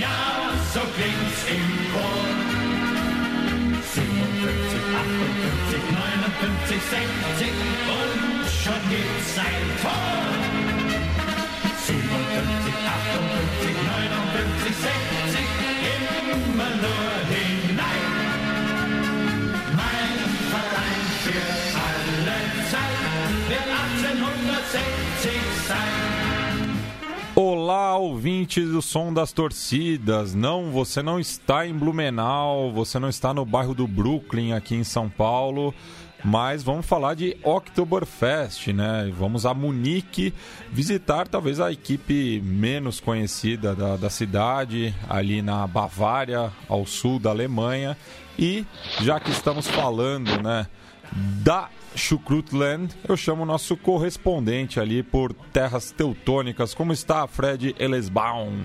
ja, so klingt's im Chor. 57, 58, 59, 60 und schon gibt's ein Tor. 57, 58, 59, 60, immer nur Olá, ouvintes do som das torcidas. Não, você não está em Blumenau, você não está no bairro do Brooklyn aqui em São Paulo, mas vamos falar de Oktoberfest, né? Vamos a Munique visitar talvez a equipe menos conhecida da, da cidade, ali na Bavária, ao sul da Alemanha. E já que estamos falando, né, da Chukrutland, eu chamo o nosso correspondente ali por terras teutônicas. Como está, Fred Elesbaum?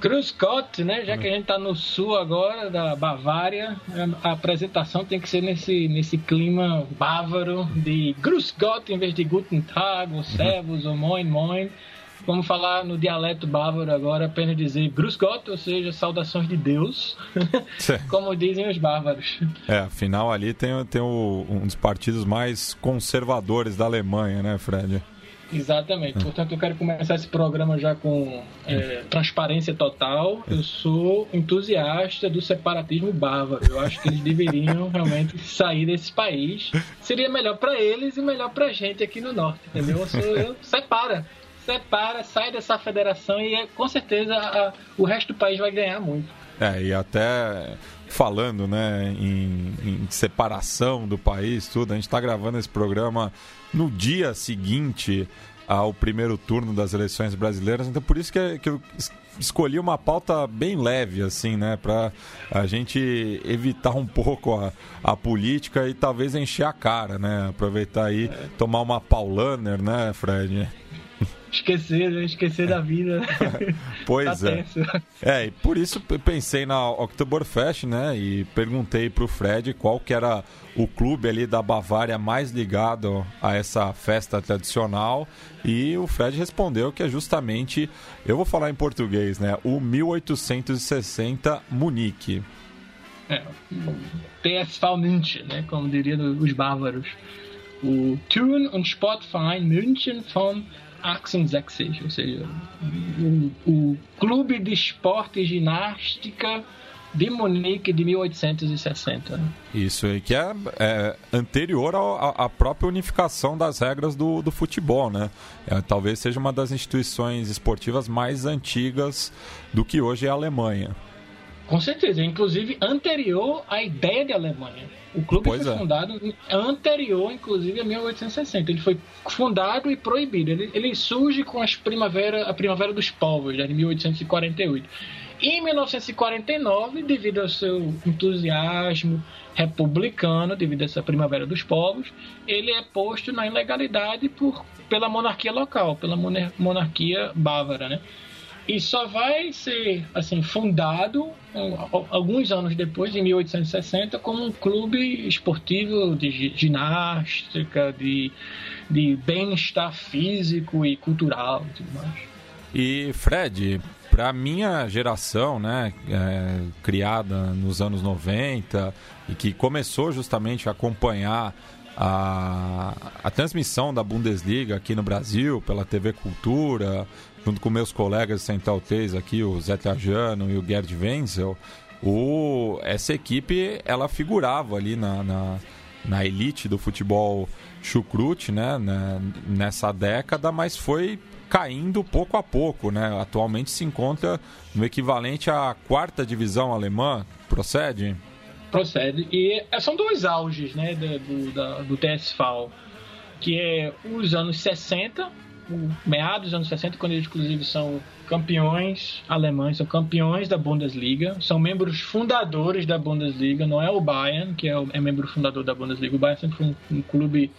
Cruz né? Já que a gente está no sul agora da Bavária, a apresentação tem que ser nesse, nesse clima bávaro de Grüß Gott em vez de Guten Tag, ou Servus, ou Moin Moin. Vamos falar no dialeto bávaro agora, apenas dizer Grüß Gott, ou seja, saudações de Deus, como dizem os bárbaros. É, afinal ali tem, tem o, um dos partidos mais conservadores da Alemanha, né, Fred? Exatamente. Portanto, eu quero começar esse programa já com é, transparência total. Eu sou entusiasta do separatismo bávaro. Eu acho que eles deveriam realmente sair desse país. Seria melhor para eles e melhor para a gente aqui no norte, entendeu? Eu, sou, eu separa separa, sai dessa federação e com certeza a, o resto do país vai ganhar muito. É, e até falando né, em, em separação do país, tudo, a gente está gravando esse programa no dia seguinte ao primeiro turno das eleições brasileiras, então por isso que, que eu escolhi uma pauta bem leve, assim, né? Para a gente evitar um pouco a, a política e talvez encher a cara, né? Aproveitar aí, é. tomar uma Paulaner, né, Fred? Esquecer, né? esquecer da vida. pois tá é. Tenso. É, e por isso pensei na Oktoberfest, né? E perguntei pro Fred qual que era o clube ali da Bavária mais ligado a essa festa tradicional. E o Fred respondeu que é justamente, eu vou falar em português, né? O 1860 Munique. É, TSV München, né? Como diriam os bárbaros. O Turn- und Sportverein München von 1860, ou seja, o, o Clube de Esporte e Ginástica de Munique de 1860. Isso aí, que é, é anterior à própria unificação das regras do, do futebol, né? É, talvez seja uma das instituições esportivas mais antigas do que hoje é a Alemanha. Com certeza, inclusive anterior à ideia de Alemanha. O clube pois foi é. fundado anterior, inclusive, a 1860. Ele foi fundado e proibido. Ele, ele surge com as primavera, a Primavera dos Povos, de 1848. E em 1949, devido ao seu entusiasmo republicano, devido a essa Primavera dos Povos, ele é posto na ilegalidade por, pela monarquia local, pela monarquia bávara, né? E só vai ser assim fundado alguns anos depois, em 1860, como um clube esportivo de ginástica, de, de bem-estar físico e cultural e tudo mais. E Fred, para minha geração, né, é, criada nos anos 90 e que começou justamente a acompanhar a, a transmissão da Bundesliga aqui no Brasil pela TV Cultura, junto com meus colegas 3 aqui, o Zé Trajano e o Gerd Wenzel, o, essa equipe ela figurava ali na, na, na elite do futebol chucrute, né, né, nessa década, mas foi caindo pouco a pouco, né? Atualmente se encontra no equivalente à quarta divisão alemã, procede? Procede. E são dois auges, né, do, do, do que é os anos 60, meados dos anos 60, quando eles inclusive são campeões alemães, são campeões da Bundesliga, são membros fundadores da Bundesliga, não é o Bayern, que é, o, é membro fundador da Bundesliga, o Bayern sempre foi um, um clube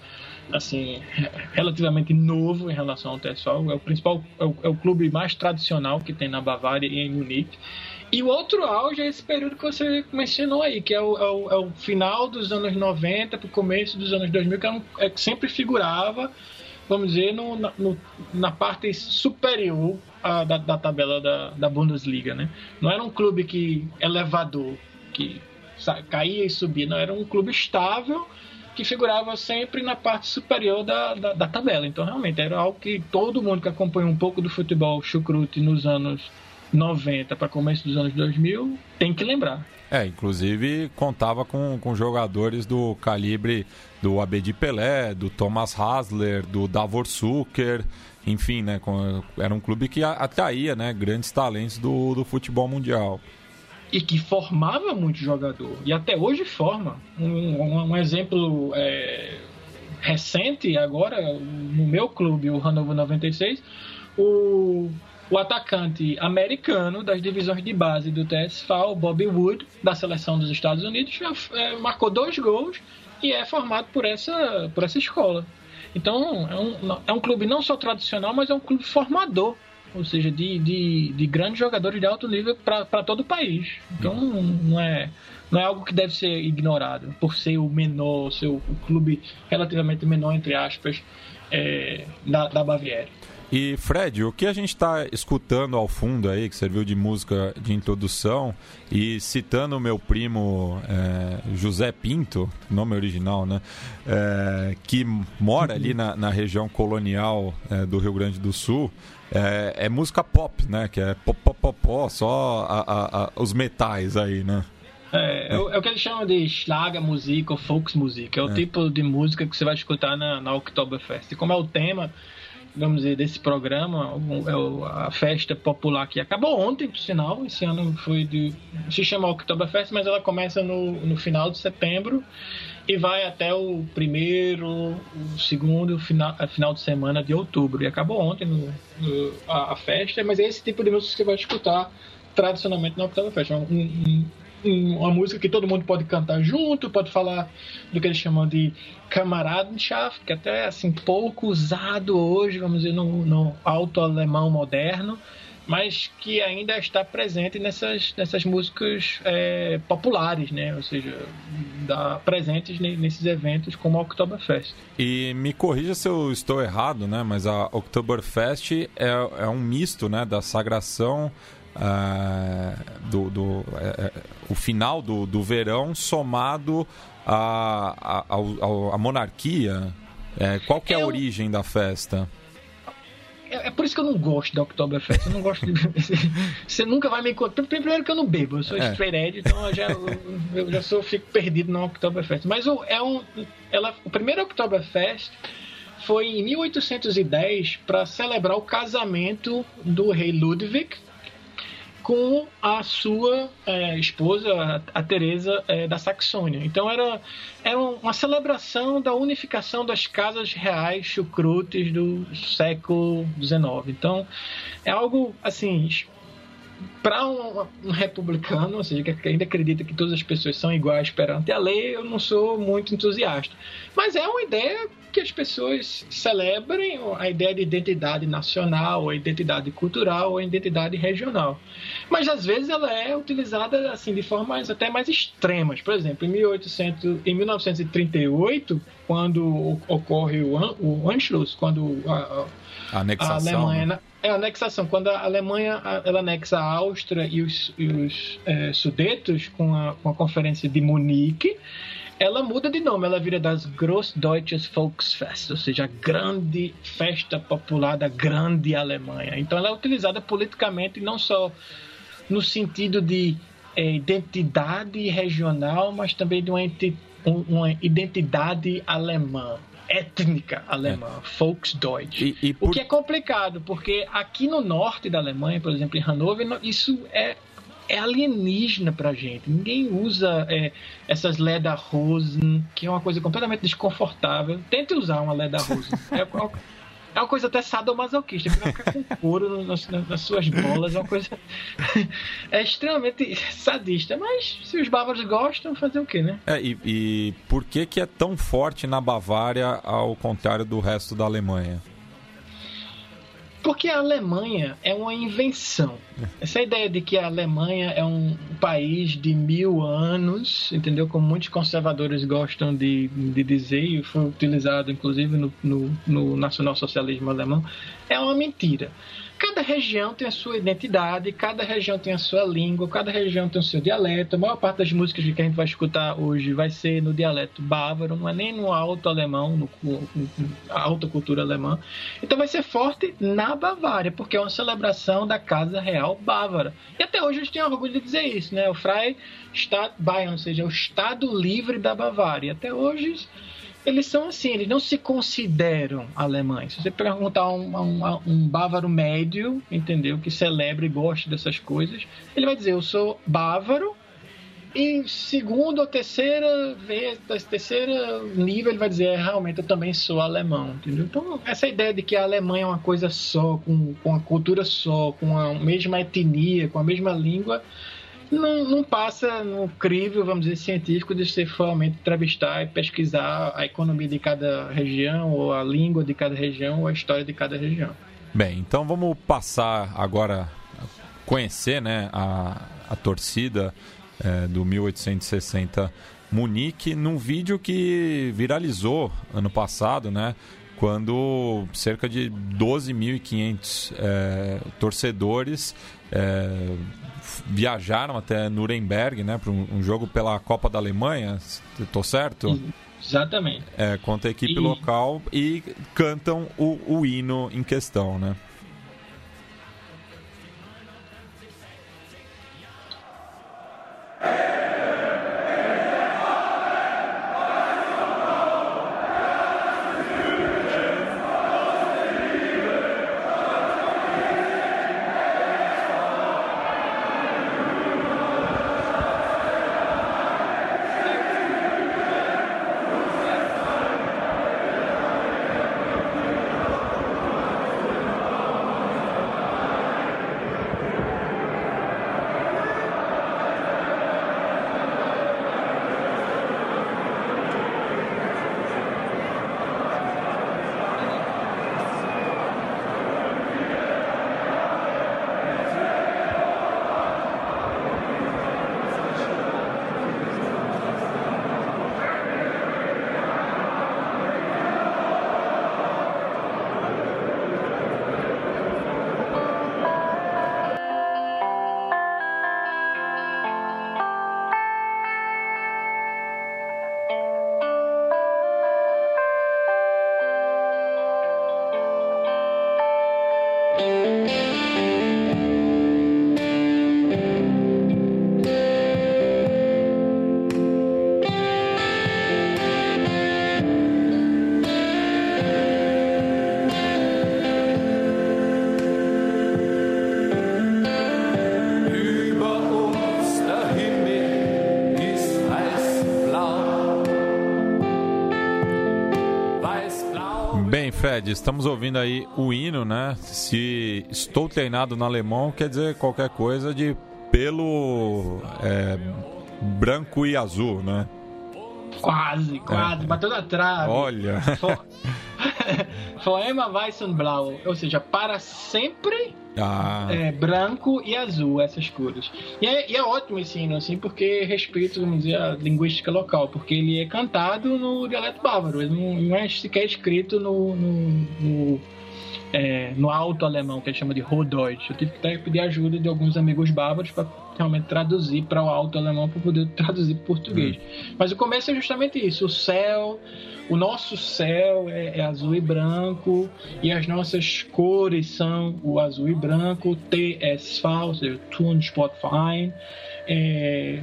assim relativamente novo em relação ao TSV, é o principal, é o, é o clube mais tradicional que tem na Bavária e em Munique. E o outro auge é esse período que você mencionou aí, que é o, é o, é o final dos anos 90 para o começo dos anos 2000, que, é um, é, que sempre figurava, vamos dizer, no, no, na parte superior da, da, tabela da, da Bundesliga. Né? Não era um clube que elevador, que caía e subia, não, era um clube estável que figurava sempre na parte superior da, da, da, tabela. Então, realmente, era algo que todo mundo que acompanhou um pouco do futebol chucrute nos anos 90 para começo dos anos 2000 tem que lembrar. É, inclusive contava com, com jogadores do calibre do Abedi Pelé, do Thomas Hasler, do Davor Zucker, enfim, né? Era um clube que atraía né, grandes talentos do, do futebol mundial e que formava muito jogador e até hoje forma. Um, um, um exemplo é, recente agora no meu clube, o Hannover 96, o, o atacante americano das divisões de base do o Bobby Wood, da seleção dos Estados Unidos, é, marcou dois gols e é formado por essa, por essa escola. Então é um, é um clube não só tradicional, mas é um clube formador ou seja, de, de, de grandes jogadores de alto nível para todo o país. Então não, é, não é algo que deve ser ignorado por ser o menor, ser o, clube relativamente menor, entre aspas, é, da, da Baviera. E Fred, o que a gente está escutando ao fundo aí, que serviu de música de introdução, e citando o meu primo é, José Pinto, nome original, né? É, que mora ali na, na região colonial é, do Rio Grande do Sul, é, é, música pop, né? Que é pop, pop, pop, pop só a, a, a, os metais aí, né? É, é, é, o que eles chamam de Schlager música ou Volksmusik. É o é. tipo de música que você vai escutar na, na Oktoberfest. E como é o tema, vamos dizer, desse programa, é a festa popular que acabou ontem, por sinal, esse ano foi de. se chama Oktoberfest, mas ela começa no, no final de setembro e vai até o primeiro, o segundo final, final de semana de outubro. E acabou ontem no, no, a, a, festa, mas é esse tipo de música que você vai escutar tradicionalmente na Oktoberfest. Um, um, uma música que todo mundo pode cantar junto, pode falar do que eles chamam de Kameradschaft, que até é assim pouco usado hoje, vamos dizer, no, no alto alemão moderno, mas que ainda está presente nessas, nessas músicas é, populares, né? Ou seja, da, presentes nesses eventos como a Oktoberfest. E me corrija se eu estou errado, né? Mas a Oktoberfest é, é um misto, né? Da sagração uh, do, do uh, o final do, do verão somado à a, a, a, monarquia. É, qual que é a origem da festa? É, é, por isso que eu não gosto da Oktoberfest. Eu não gosto de. Você nunca vai me encontrar. Primeiro que eu não bebo, eu sou é. straight edge, então eu já, eu já sou, fico perdido na Oktoberfest. Mas o, é um, ela, o primeiro Oktoberfest foi em 1810 para celebrar o casamento do rei Ludwig com a sua é, esposa, a Teresa é, da Saxônia. Então era, era uma celebração da unificação das casas reais chucrutes do século XIX. Então é algo assim para um, um, republicano, ou seja, que ainda acredita que todas as pessoas são iguais perante a lei, eu não sou muito entusiasta. Mas é uma ideia que as pessoas celebrem a ideia de identidade nacional, a identidade cultural, a identidade regional. Mas às vezes ela é utilizada assim de formas até mais extremas. Por exemplo, em, 1800, em 1938, quando ocorre o, o Anschluss, quando a, a, a Alemanha né? é a anexação. Quando a Alemanha ela anexa a Áustria e os, e os é, Sudetos com a, com a Conferência de Munique, ela muda de nome, ela vira das Großdeutsches Volksfest, ou seja, a grande festa popular da grande Alemanha. Então ela é utilizada politicamente não só no sentido de é, identidade regional, mas também de uma, uma identidade alemã étnica alemã, é. Volksdeutsch. E, e por... O que é complicado, porque aqui no norte da Alemanha, por exemplo, em Hannover, isso é é alienígena pra gente. Ninguém usa é, essas Lederhosen, que é uma coisa completamente desconfortável. Tente usar uma Lederhosen. É, é uma coisa até sadomasoquista, porque vai ficar com couro nas, nas, suas bolas, é uma coisa. é extremamente sadista. Mas se os bávaros gostam, fazer o quê, né? É, e, e por que, que é tão forte na Bavária ao contrário do resto da Alemanha? Porque a Alemanha é uma invenção. Essa ideia de que a Alemanha é um país de mil anos, entendeu? Como muitos conservadores gostam de, de dizer, e foi utilizado inclusive no, no, no nacionalsocialismo alemão, é uma mentira. Cada região tem a sua identidade, cada região tem a sua língua, cada região tem o seu dialeto. A maior parte das músicas que a gente vai escutar hoje vai ser no dialeto bávaro, não é nem no alto alemão, no, no, alta cultura alemã. Então vai ser forte na Bavária, porque é uma celebração da Casa Real Bávara. E até hoje a gente tem orgulho de dizer isso, né? O Freistaat Bayern, ou seja, o Estado Livre da Bavária. Até hoje eles são assim, eles não se consideram alemães. Se você perguntar a um, um, um, bávaro médio, entendeu, que celebra e gosta dessas coisas, ele vai dizer: Eu sou bávaro. E segundo ou terceira vez, terceira nível, ele vai dizer: é, Realmente eu também sou alemão, entendeu? Então, essa ideia de que a Alemanha é uma coisa só, com, com a cultura só, com a mesma etnia, com a mesma língua, não, não passa no crivo, vamos dizer, científico de você realmente entrevistar e pesquisar a economia de cada região, ou a língua de cada região, ou a história de cada região. Bem, então vamos passar agora a conhecer né, a, a torcida é, do 1860 Munique num vídeo que viralizou ano passado, né? Quando cerca de 12.500 é, torcedores é, viajaram até Nuremberg, né, para um, um, jogo pela Copa da Alemanha, estou certo? Exatamente. É, contra a equipe e... local e cantam o, o hino em questão, né? Fred, estamos ouvindo aí o hino, né? Se estou treinado no alemão, quer dizer qualquer coisa de pelo é, branco e azul, né? Quase, quase, é. bateu na trave. Olha. Poema Weiss und Blau, ou seja, para sempre ah. é, branco e azul, essas cores. E é, e é, ótimo esse hino, assim, porque respeita, vamos dizer, a linguística local, porque ele é cantado no dialeto bávaro, ele não, não é sequer escrito no, no, no é, no alto alemão, que ele chama de Hochdeutsch. Eu tive que pedir ajuda de alguns amigos bárbaros para realmente traduzir para o alto alemão para poder traduzir para português. Hum. Mas o começo é justamente isso: o céu, o nosso céu é, é, azul e branco e as nossas cores são o azul e branco, TSV, ou seja, Turnsportverein. É,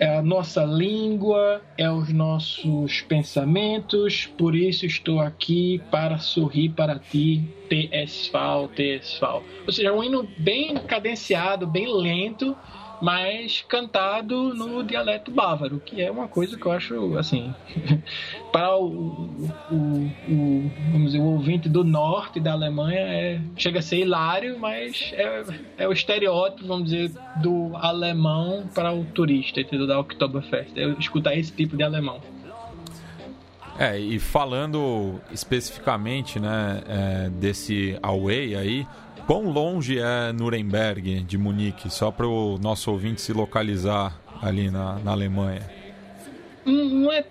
é a nossa língua, é os nossos pensamentos, por isso estou aqui para sorrir para ti, TSV, TSV. Ou seja, é um hino bem cadenciado, bem lento, mas cantado no dialeto bávaro, que é uma coisa que eu acho, assim, para o, o, o, vamos dizer, o ouvinte do norte da Alemanha é, chega a ser hilário, mas é, é o estereótipo, vamos dizer, do alemão para o turista, entendeu? Da Oktoberfest, é escutar esse tipo de alemão. É, e falando especificamente né, é, desse away aí, quão longe é Nuremberg de Munique? Só para o nosso ouvinte se localizar ali na, na Alemanha. Não é,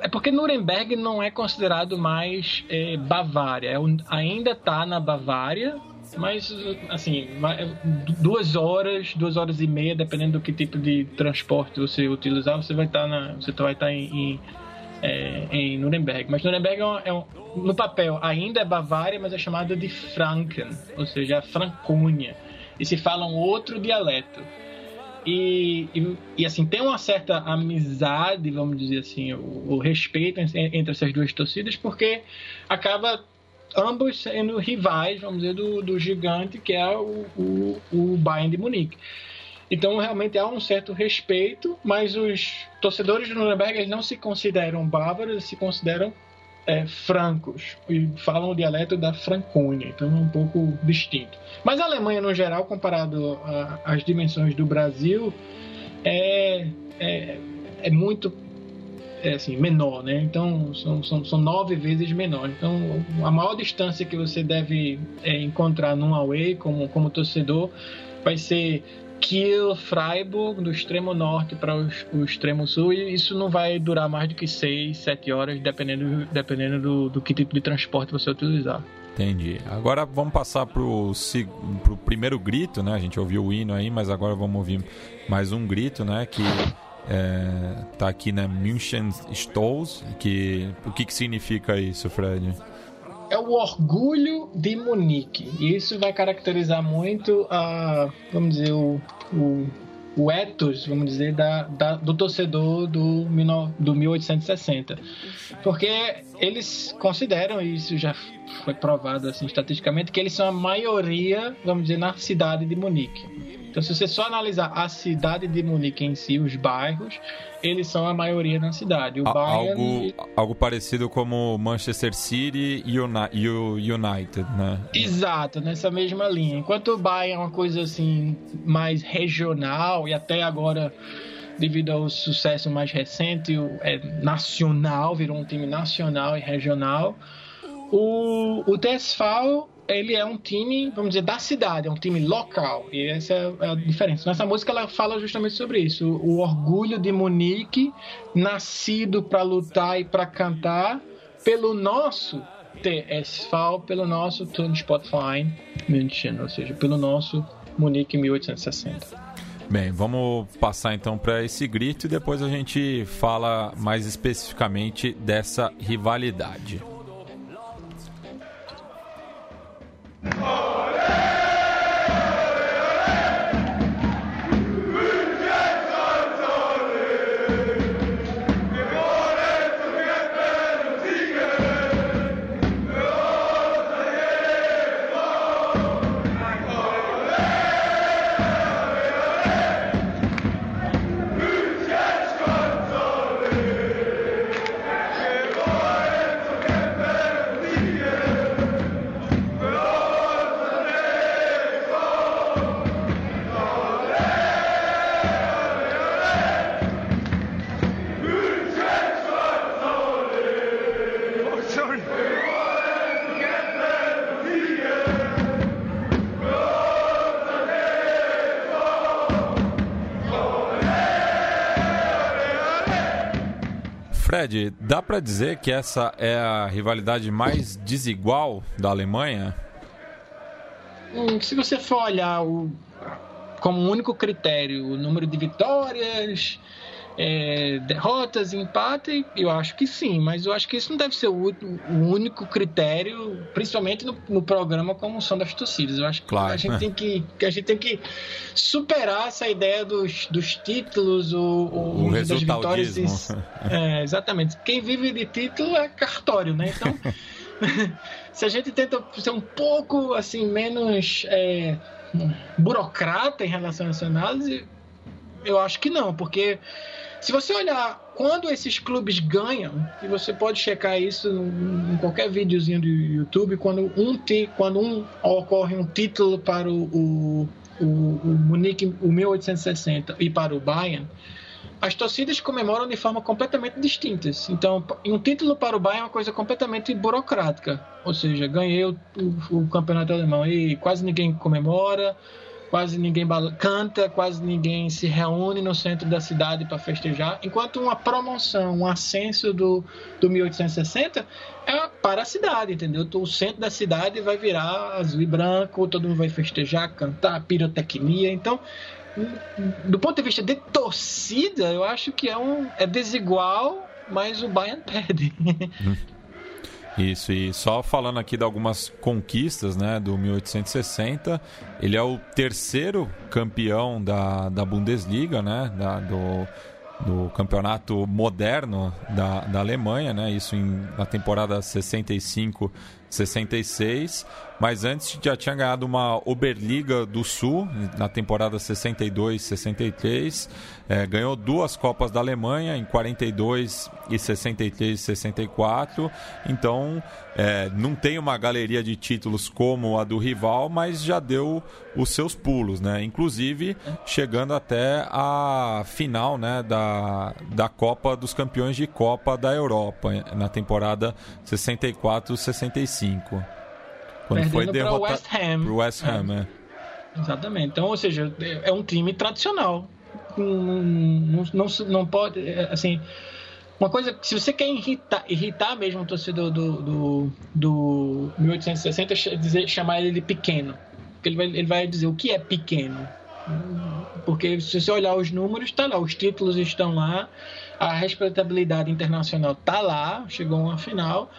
é porque Nuremberg não é considerado mais é, Bavária. É, ainda está na Bavária, mas assim, duas horas, duas horas e meia, dependendo do que tipo de transporte você utilizar, você vai estar tá na, você vai estar tá em, em, é, em Nuremberg. Mas Nuremberg é, um, é um, no papel ainda é Bavária, mas é chamada de Franken, ou seja, Franconia. E se fala um outro dialeto. E, e, e, assim, tem uma certa amizade, vamos dizer assim, o, o respeito entre essas duas torcidas, porque acaba ambos sendo rivais, vamos dizer, do, do gigante que é o, o, o Bayern de Munique. Então, realmente há um certo respeito, mas os torcedores do Nuremberg não se consideram bárbaros, se consideram é, francos e falam o dialeto da Franconia, então é um pouco distinto. Mas a Alemanha, no geral, comparado às dimensões do Brasil, é, é, é muito é assim, menor, né? Então são, são, são nove vezes menor. Então a maior distância que você deve é, encontrar num away como, como torcedor vai ser Kiel, Freiburg, do extremo norte para o, extremo sul, e isso não vai durar mais do que seis, sete horas, dependendo, dependendo do, do que tipo de transporte você utilizar. Entendi. Agora vamos passar para o primeiro grito, né? A gente ouviu o hino aí, mas agora vamos ouvir mais um grito, né? Que é, tá aqui né? München Stolz, que o que, que significa isso, Fred? É o orgulho de Munique. E isso vai caracterizar muito a, vamos dizer, o, o, o ethos, vamos dizer, da, da, do torcedor do, do 1860. Porque eles consideram, e isso já foi provado assim, estatisticamente, que eles são a maioria, vamos dizer, na cidade de Munique. Então, se você só analisar a cidade de Munique em si, os bairros, eles são a maioria na cidade. O algo, algo parecido como Manchester City e United, né? Exato, nessa mesma linha. Enquanto o Bayern é uma coisa assim mais regional e até agora devido ao sucesso mais recente, é nacional, virou um time nacional e regional. O, o TSV ele é um time, vamos dizer, da cidade, é um time local. E essa é a diferença. Nessa música ela fala justamente sobre isso. O, orgulho de Munique, nascido para lutar e para cantar pelo nosso TSV, pelo nosso Turnsportverein München, ou seja, pelo nosso Munique 1860. Bem, vamos passar então para esse grito e depois a gente fala mais especificamente dessa rivalidade. Dá para dizer que essa é a rivalidade mais desigual da Alemanha? Hum, se você for olhar o, como único critério o número de vitórias, é, derrotas empate, eu acho que sim, mas eu acho que isso não deve ser o, o único critério, principalmente no, no, programa como são das torcidas. Eu acho que claro, a gente tem que, que a gente tem que superar essa ideia dos, dos títulos, o, o, o das vitórias. É, exatamente. Quem vive de título é cartório, né? Então, se a gente tenta ser um pouco assim menos é, burocrata em relação a essa análise, eu acho que não, porque se você olhar quando esses clubes ganham, e você pode checar isso em qualquer videozinho do YouTube, quando um, quando um ocorre um título para o, o, o, o Munique, o 1860 e para o Bayern, as torcidas comemoram de forma completamente distintas. Então, um título para o Bayern é uma coisa completamente burocrática. Ou seja, ganhei o, o, o campeonato alemão e quase ninguém comemora, quase ninguém canta, quase ninguém se reúne no centro da cidade para festejar, enquanto uma promoção, um ascenso do, do 1860 é para a cidade, entendeu? O centro da cidade vai virar azul e branco, todo mundo vai festejar, cantar, pirotecnia. Então, do ponto de vista de torcida, eu acho que é um é desigual, mas o Bayern perde. Isso, e só falando aqui de algumas conquistas né, do 1860, ele é o terceiro campeão da, da Bundesliga, né, da, do, do campeonato moderno da, da Alemanha, né, isso em, na temporada 65 66, mas antes já tinha ganhado uma Oberliga do Sul na temporada 62 63, é, ganhou duas Copas da Alemanha em 42 e 63 e 64, então é, não tem uma galeria de títulos como a do rival, mas já deu os seus pulos, né? Inclusive chegando até a final, né, da, da Copa dos Campeões de Copa da Europa na temporada 64-65. Quando Perdendo foi derrotado West Ham. Pro West Ham, é. é. Exatamente. Então, ou seja, é um time tradicional. Não, não, não, não pode, é, assim, uma coisa, se você quer irritar, irritar mesmo o torcedor do, do, do 1860, dizer, chamar ele de pequeno. Porque ele vai, ele vai dizer o que é pequeno. Porque se você olhar os números, está lá, os títulos estão lá, a respeitabilidade internacional está lá, chegou a uma final.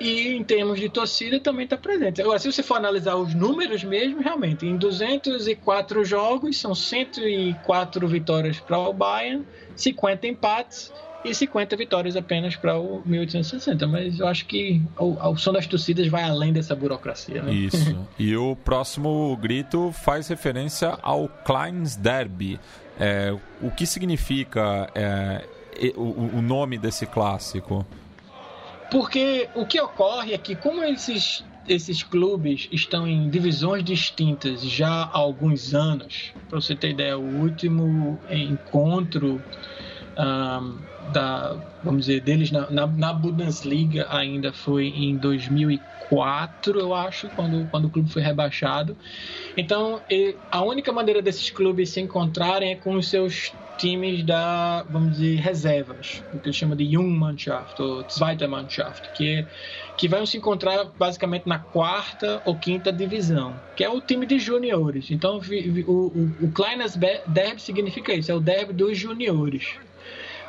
E em termos de torcida também está presente. Agora, se você for analisar os números mesmo, realmente, em 204 jogos, são 104 vitórias para o Bayern, 50 empates e 50 vitórias apenas para o 1860. Mas eu acho que o, som das torcidas vai além dessa burocracia. Né? Isso. e o próximo grito faz referência ao Kleins Derby. É, o que significa é, o, o nome desse clássico? Porque o que ocorre é que, como esses, esses clubes estão em divisões distintas já há alguns anos, para você ter ideia, o último encontro um, da, vamos dizer, deles na, na, na, Bundesliga ainda foi em 2004, eu acho, quando, quando o clube foi rebaixado. Então, a única maneira desses clubes se encontrarem é com os seus times da, vamos dizer, reservas, o que eles chamam de Jungmannschaft ou Zweite que, que vão se encontrar basicamente na quarta ou quinta divisão, que é o time de juniores. Então, o, o, o Kleines Derby significa isso, é o derby dos juniores.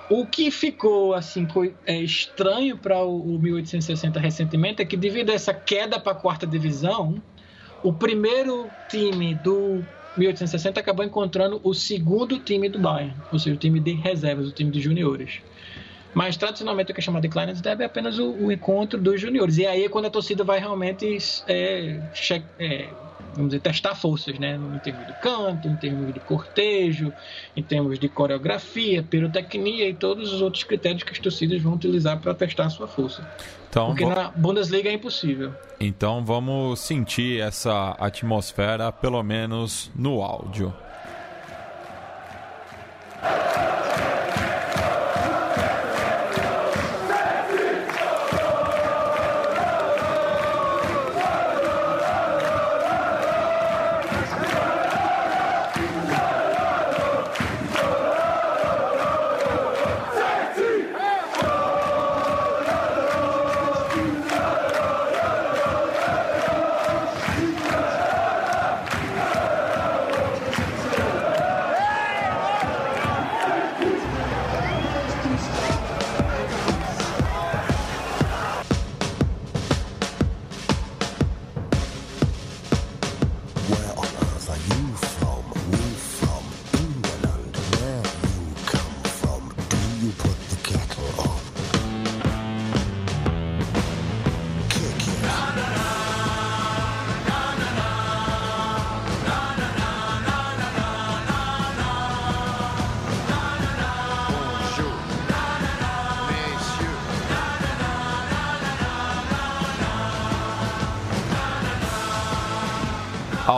O que ficou assim é, estranho para o, o 1860 recentemente é que devido a essa queda para a quarta divisão, o primeiro time do 1860 acabou encontrando o segundo time do Bayern, ou seja, o time de reservas, o time de juniores. Mas tradicionalmente o que é chamado de Kleines Derby é apenas o, o, encontro dos juniores. E aí é quando a torcida vai realmente é, é, vamos dizer, testar forças, né? Em termos de canto, em termos de cortejo, em termos de coreografia, pirotecnia e todos os outros critérios que as torcidas vão utilizar para testar a sua força. Então, Porque na Bundesliga é impossível. Então vamos sentir essa atmosfera, pelo menos no áudio.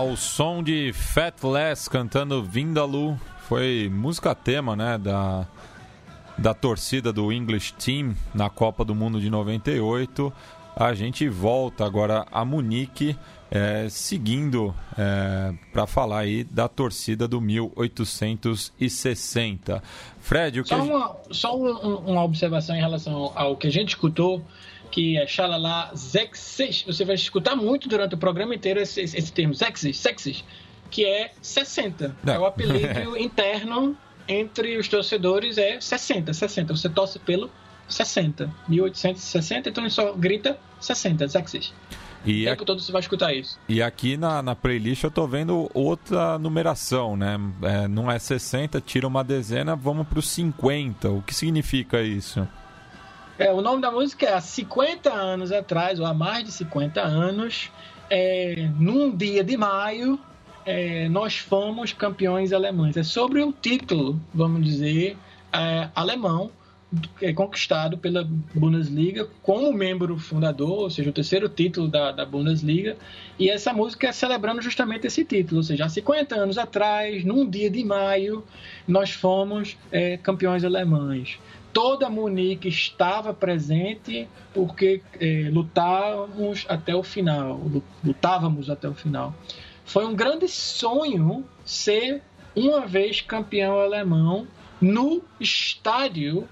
Ao som de Fat Less cantando Vindaloo, foi música tema, né, da, da torcida do English Team na Copa do Mundo de 98. A gente volta agora a Munique, é, seguindo é, para falar aí da torcida do 1860. Fred, o que só, uma, só uma observação em relação ao que a gente escutou que é Xalala Zexes. Você vai escutar muito durante o programa inteiro esse, esse termo, Zexes, Sexes, que é 60. Não. É o apelido interno entre os torcedores, é 60, 60. Você torce pelo 60. 1860, então ele só grita 60, Zexes. E o tempo todo você vai escutar isso. E aqui na, na playlist eu tô vendo outra numeração, né? É, não é 60, tira uma dezena, vamos pro 50. O que significa isso? É, o nome da música é Há 50 anos atrás, ou há mais de 50 anos, é, num dia de maio, é, nós fomos campeões alemães. É sobre o título, vamos dizer, é, alemão, é conquistado pela Bundesliga como membro fundador, ou seja, o terceiro título da, da Bundesliga. E essa música é celebrando justamente esse título, ou seja, há 50 anos atrás, num dia de maio, nós fomos é, campeões alemães toda Munique estava presente porque é, lutávamos até o final, lutávamos até o final. Foi um grande sonho ser uma vez campeão alemão no estádio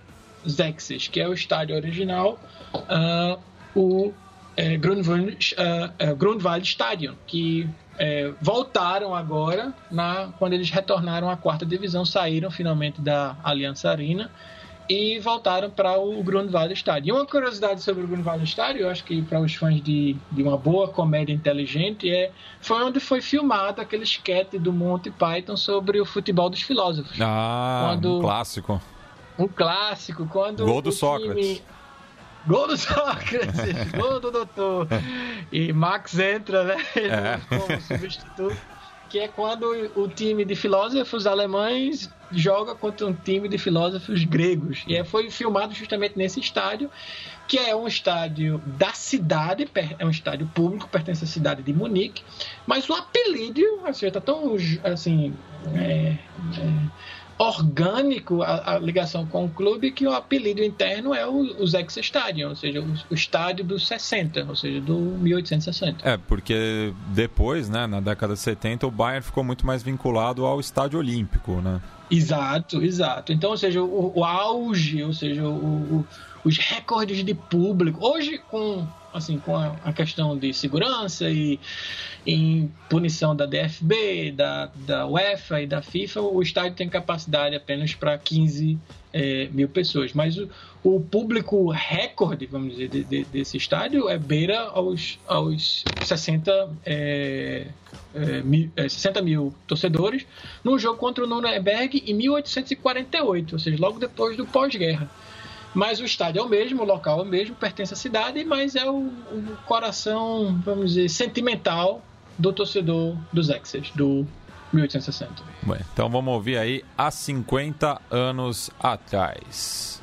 Zexes, que é o estádio original, uh, o é, Grunwald, uh, uh, Grunwald Stadion, que é, voltaram agora na, quando eles retornaram à quarta divisão, saíram finalmente da Aliança Arena e voltaram para o Grunwald Stadium. E uma curiosidade sobre o Grunwald Stadium, eu acho que para os fãs de, de uma boa comédia inteligente, é foi onde foi filmado aquele esquete do Monty Python sobre o futebol dos filósofos. Ah, quando, um clássico. Um clássico, quando Gol do Sócrates. Gol do Sócrates, gol do doutor. E Max entra, né? É. Como substituto que é quando o time de filósofos alemães joga contra um time de filósofos gregos. E foi filmado justamente nesse estádio, que é um estádio da cidade, é um estádio público, pertence à cidade de Munique, mas o apelido, assim, tá tão assim. É, é, orgânico a, a, ligação com o clube que o apelido interno é o, o Zex Stadium, ou seja, o, o, estádio dos 60, ou seja, do 1860. É, porque depois, né, na década de 70, o Bayern ficou muito mais vinculado ao estádio olímpico, né? Exato, exato. Então, ou seja, o, o auge, ou seja, o, os recordes de público. Hoje, com assim, com a, a questão de segurança e em punição da DFB, da, da UEFA e da FIFA, o estádio tem capacidade apenas para 15 é, mil pessoas. Mas o, o público recorde, vamos dizer, de, de, desse estádio é beira aos, aos 60, é, é, mil, 60 é, mil torcedores num jogo contra o Nuremberg em 1848, ou seja, logo depois do pós-guerra. Mas o estádio é o mesmo, o local é o mesmo, pertence à cidade, mas é o, o coração, vamos dizer, sentimental do torcedor dos Exes, do 1860. Bem, então vamos ouvir aí há 50 anos atrás.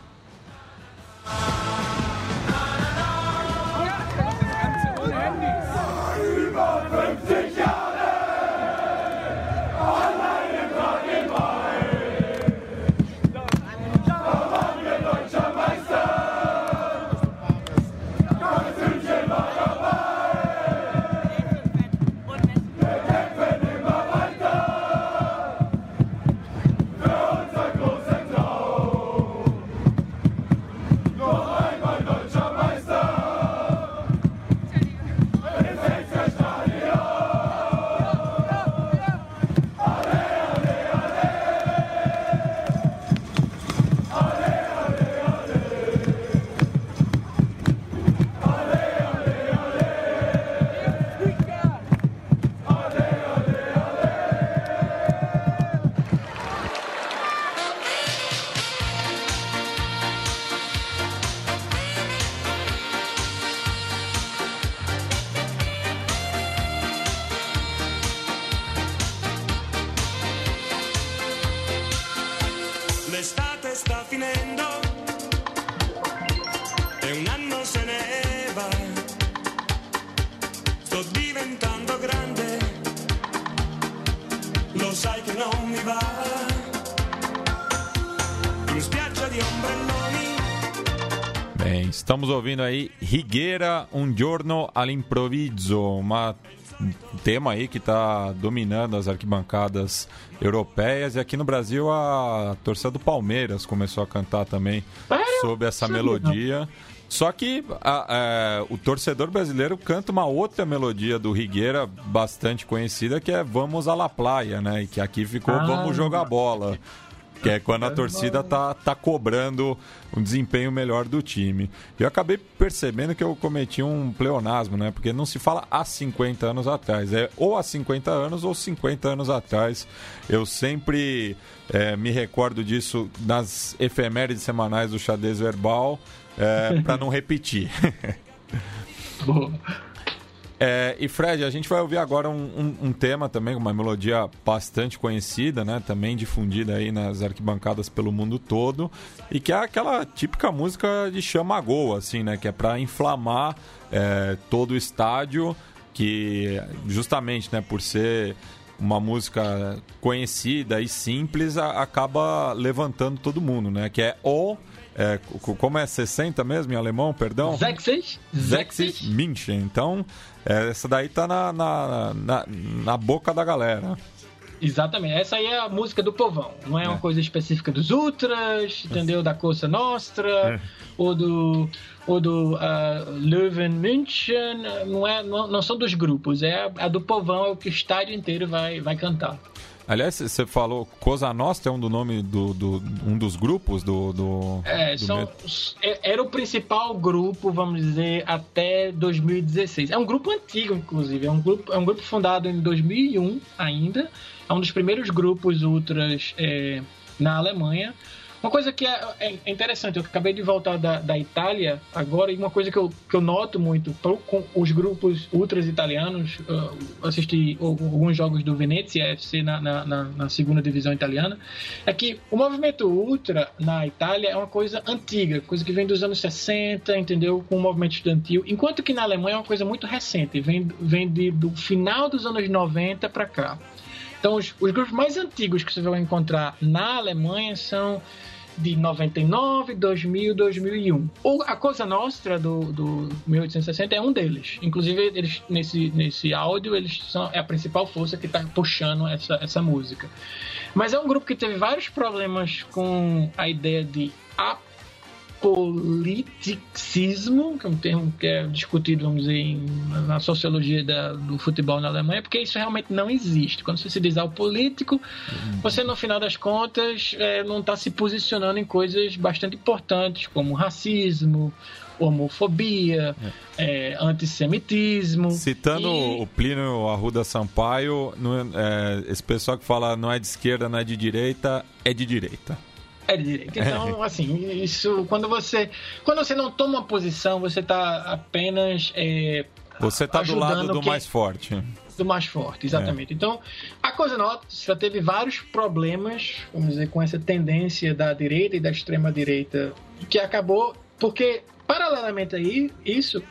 Ouvindo aí Rigueira, um giorno all'improvviso, uma um tema aí que está dominando as arquibancadas europeias e aqui no Brasil a torcida do Palmeiras começou a cantar também sobre essa melodia. Só que a, a, o torcedor brasileiro canta uma outra melodia do Rigueira bastante conhecida que é Vamos à La Playa, né? E que aqui ficou ah, Vamos Jogar Bola que é quando a torcida tá, tá cobrando um desempenho melhor do time. Eu acabei percebendo que eu cometi um pleonasmo, né? Porque não se fala há 50 anos atrás, é ou há 50 anos ou 50 anos atrás. Eu sempre é, me recordo disso nas efemérides semanais do xadrez verbal, é, para não repetir. Boa. É, e Fred, a gente vai ouvir agora um, um, um, tema também, uma melodia bastante conhecida, né? Também difundida aí nas arquibancadas pelo mundo todo. E que é aquela típica música de chama gol, assim, né? Que é para inflamar é, todo o estádio, que justamente, né, por ser uma música conhecida e simples, a, acaba levantando todo mundo, né? Que é o é, como é 60 mesmo em alemão, perdão? Sechzig. Sechzig München. Então, é, essa daí tá na, na, na, na, boca da galera. Exatamente. Essa aí é a música do povão. Não é, é. uma coisa específica dos Ultras, entendeu? Da Coça Nostra, é. ou do, ou do uh, Löwen München. Não, é, não, não, são dos grupos. É a, a do povão, é o que o estádio inteiro vai, vai cantar. Aliás, você falou Cosa Nostra é um do nome do, do um dos grupos do, do é, do são, é, era o principal grupo, vamos dizer, até 2016. É um grupo antigo, inclusive. É um grupo, é um grupo fundado em 2001 ainda. É um dos primeiros grupos ultras é, na Alemanha. Uma coisa que é, é, interessante, eu acabei de voltar da, da Itália agora, e uma coisa que eu, que eu noto muito pro, com os grupos ultras italianos, uh, assisti alguns jogos do Venezia FC na, na, na, na, segunda divisão italiana, é que o movimento ultra na Itália é uma coisa antiga, coisa que vem dos anos 60, entendeu? Com o movimento estudantil, enquanto que na Alemanha é uma coisa muito recente, vem, vem de, do final dos anos 90 para cá. Então, os, os grupos mais antigos que você vai encontrar na Alemanha são de 99, 2000, 2001. O, a Cosa Nostra do, do 1860 é um deles. Inclusive, eles, nesse, nesse áudio, eles são é a principal força que está puxando essa, essa música. Mas é um grupo que teve vários problemas com a ideia de politicismo, que é um termo que é discutido, vamos dizer, em, na sociologia da, do futebol na Alemanha, porque isso realmente não existe. Quando você se diz ao político, você, no final das contas, é, não está se posicionando em coisas bastante importantes, como racismo, homofobia, é. É, antissemitismo. Citando e... o Plínio Arruda Sampaio, é, esse pessoal que fala não é de esquerda, não é de direita, é de direita. É de direita. Então, assim, isso quando você quando você não toma uma posição, você está apenas é, você está do lado do mais forte. Do mais forte, exatamente. É. Então, a coisa nota já teve vários problemas, vamos dizer, com essa tendência da direita e da extrema direita, que acabou porque paralelamente a isso,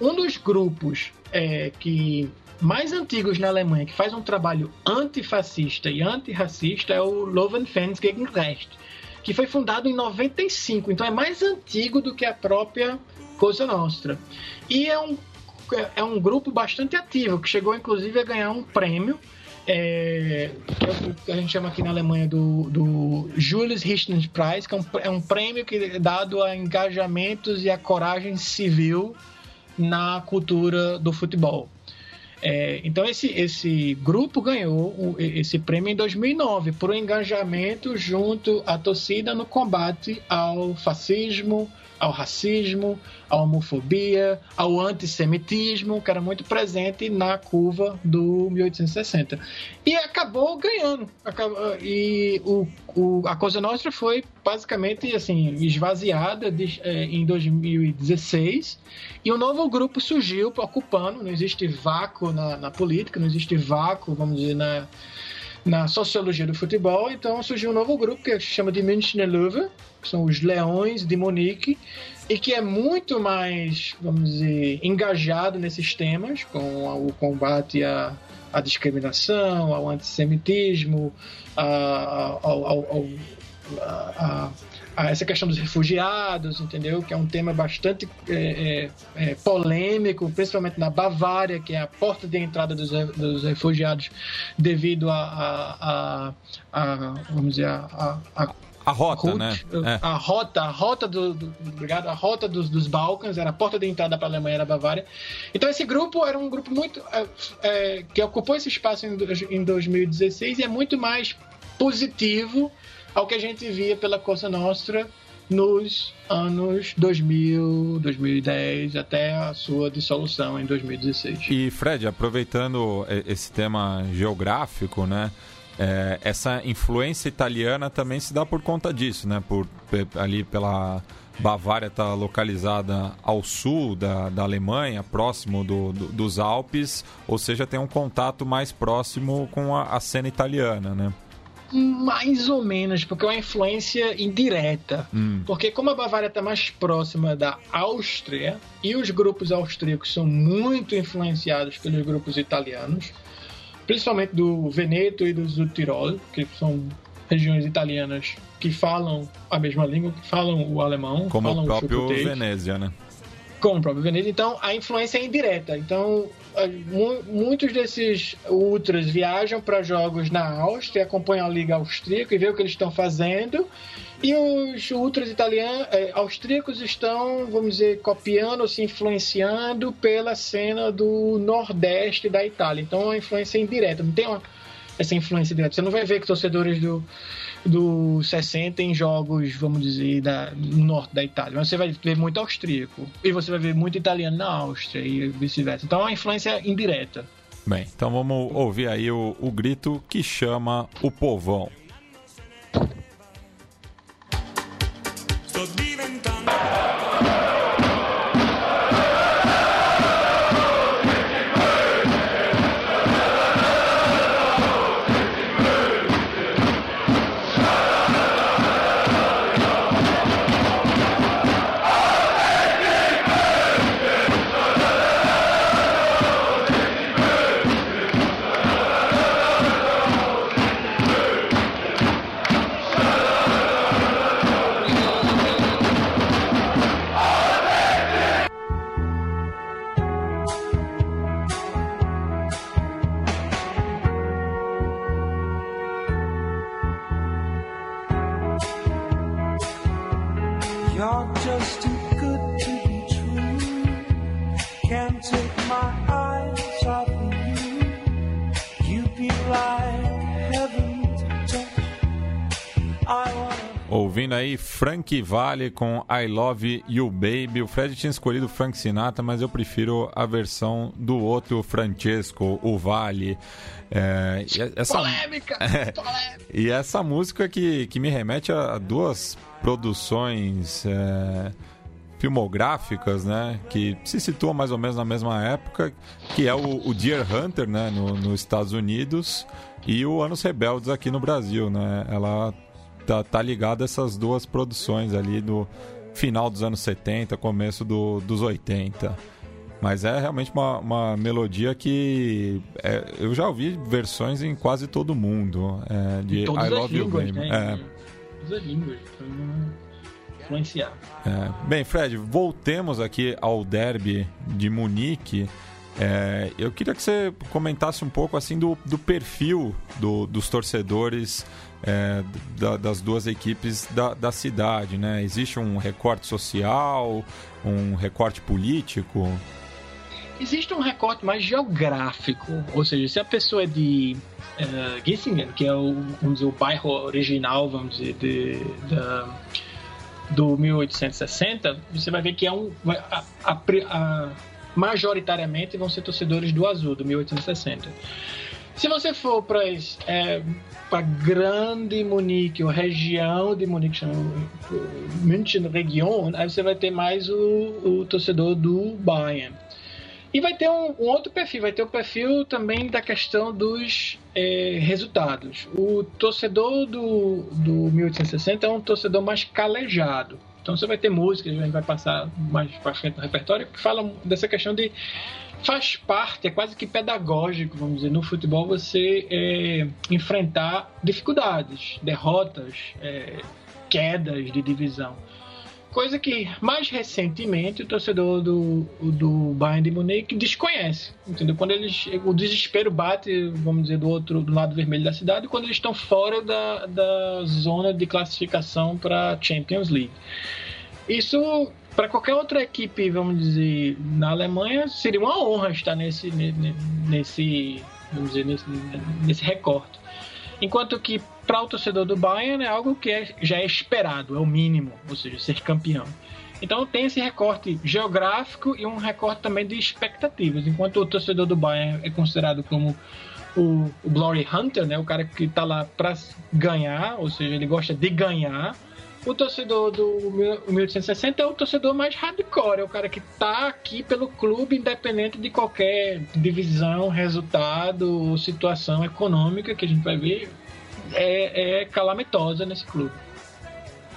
um dos grupos é, que mais antigos na Alemanha que faz um trabalho antifascista e antirracista é o Lovenfans gegen Recht que foi fundado em 95, então é mais antigo do que a própria Cosa Nostra. E é um, é um grupo bastante ativo, que chegou inclusive a ganhar um prêmio, é, que a gente chama aqui na Alemanha do, do Julius Richtner Prize, que é um, é um prêmio que é dado a engajamentos e a coragem civil na cultura do futebol. É, então esse, esse grupo ganhou o, esse prêmio em 2009 por um engajamento junto à torcida no combate ao fascismo, ao racismo, à homofobia, ao antissemitismo, que era muito presente na curva do 1860. E acabou ganhando. Acabou, e o, o, a Cosa Nostra foi basicamente assim esvaziada de, é, em 2016 e um novo grupo surgiu ocupando. Não existe vácuo na, na política, não existe vácuo, vamos dizer, na na sociologia do futebol. Então surgiu um novo grupo que se chama de Münchner Löwe, que são os Leões de Munique, e que é muito mais, vamos dizer, engajado nesses temas, com o combate à, à discriminação, ao antissemitismo, ao, ao, ao, a, essa questão dos refugiados, entendeu? Que é um tema bastante é, é, é, polêmico, principalmente na Bavária, que é a porta de entrada dos, dos refugiados devido a, a, a, a vamos dizer, a, a a rota, né? É. A rota, a rota do, do, obrigado, a rota dos, dos Balcãs era a porta de entrada para a Alemanha era a Bavária. Então esse grupo era um grupo muito é, é, que ocupou esse espaço em, em 2016 e é muito mais positivo ao que a gente via pela Cosa Nostra nos anos 2000, 2010 até a sua dissolução em 2016. E Fred, aproveitando esse tema geográfico, né? É, essa influência italiana também se dá por conta disso, né? Por ali pela Bavária está localizada ao sul da, da Alemanha, próximo do, do, dos Alpes, ou seja, tem um contato mais próximo com a, a cena italiana, né? Mais ou menos, porque é uma influência indireta. Hum. Porque como a Bavária está mais próxima da Áustria e os grupos austríacos são muito influenciados pelos grupos italianos, principalmente do Veneto e do Tirol, que são regiões italianas que falam a mesma língua, que falam o alemão, como falam o próprio o Venezia, né? Como o próprio Venezia. Então, a influência é indireta. Então, muitos desses ultras viajam para jogos na Áustria, acompanham a Liga Austríaca e vê o que eles estão fazendo e os ultras italianos, é, austríacos estão, vamos dizer, copiando se influenciando pela cena do nordeste da Itália. Então é uma influência indireta, não tem uma, essa influência direta. Você não vai ver que torcedores do, do 60 em jogos, vamos dizer, da, no norte da Itália. Mas você vai ver muito austríaco. E você vai ver muito italiano na Áustria e vice-versa. Então é uma influência indireta. Bem, então vamos ouvir aí o, o grito que chama o povão. Ouvindo aí Frank Vale com I Love You Baby. O Fred tinha escolhido Frank Sinatra, mas eu prefiro a versão do outro Francesco, o Vale. É, essa, polêmica, é, polêmica! E essa música que, que me remete a duas produções é, filmográficas, né? Que se situam mais ou menos na mesma época, que é o, o Deer Hunter, né? No, nos Estados Unidos e o Anos Rebeldes aqui no Brasil, né? Ela tá, tá ligado a essas duas produções ali do final dos anos 70, começo do, dos 80. Mas é realmente uma, uma melodia que é, eu já ouvi versões em quase todo mundo. É, de I Love You Baby. Né? É. Todas as línguas. influenciar. É. Bem, Fred, voltemos aqui ao derby de Munique. É, eu queria que você comentasse um pouco assim do, do perfil do, dos torcedores é, da, das duas equipes da, da cidade, né? Existe um recorte social, um recorte político? Existe um recorte mais geográfico, ou seja, se a pessoa é de uh, Gissingen, que é o, vamos dizer, o bairro original, vamos dizer, de do 1860, você vai ver que é um a, a, a, majoritariamente vão ser torcedores do azul do 1860. Se você for para é, para grande Munique, ou região de Munique, chama München Region, aí você vai ter mais o, o torcedor do Bayern. E vai ter um, um, outro perfil, vai ter o perfil também da questão dos é, resultados. O torcedor do, do 1860 é um torcedor mais calejado. Então você vai ter músicas, a gente vai passar mais para frente no repertório, que falam dessa questão de faz parte, é quase que pedagógico, vamos dizer, no futebol você é, enfrentar dificuldades, derrotas, é, quedas de divisão. Coisa que mais recentemente o torcedor do, do Bayern de Munique desconhece, entendeu? Quando eles o desespero bate, vamos dizer, do outro do lado vermelho da cidade, quando eles estão fora da, da zona de classificação para Champions League. Isso para qualquer outra equipe, vamos dizer, na Alemanha, seria uma honra estar nesse nesse vamos dizer nesse, nesse recorte. Enquanto que para o torcedor do Bayern é algo que é, já é esperado, é o mínimo, ou seja, ser campeão. Então tem esse recorte geográfico e um recorte também de expectativas. Enquanto o torcedor do Bayern é considerado como o, o Glory Hunter, né, o cara que está lá para ganhar, ou seja, ele gosta de ganhar. O torcedor do 1860 é o torcedor mais hardcore, é o cara que está aqui pelo clube, independente de qualquer divisão, resultado situação econômica que a gente vai ver, é, é calamitosa nesse clube.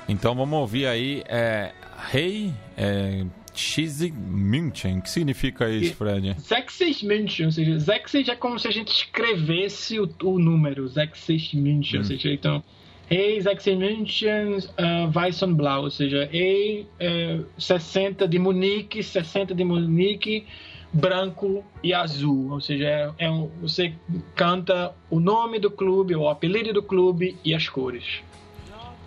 Então vamos ouvir aí é, Rei é, Xizig München. O que significa isso, Fred? Zexis München, ou seja, Zexis é como se a gente escrevesse o, o número, Zexis München, hum. ou seja, então E 60 München uh, Weißen Blau, ou seja, uh, 60 de Munique, 60 de Munique, branco e azul, ou seja, é, é um, você canta o nome do clube, o apelido do clube e as cores.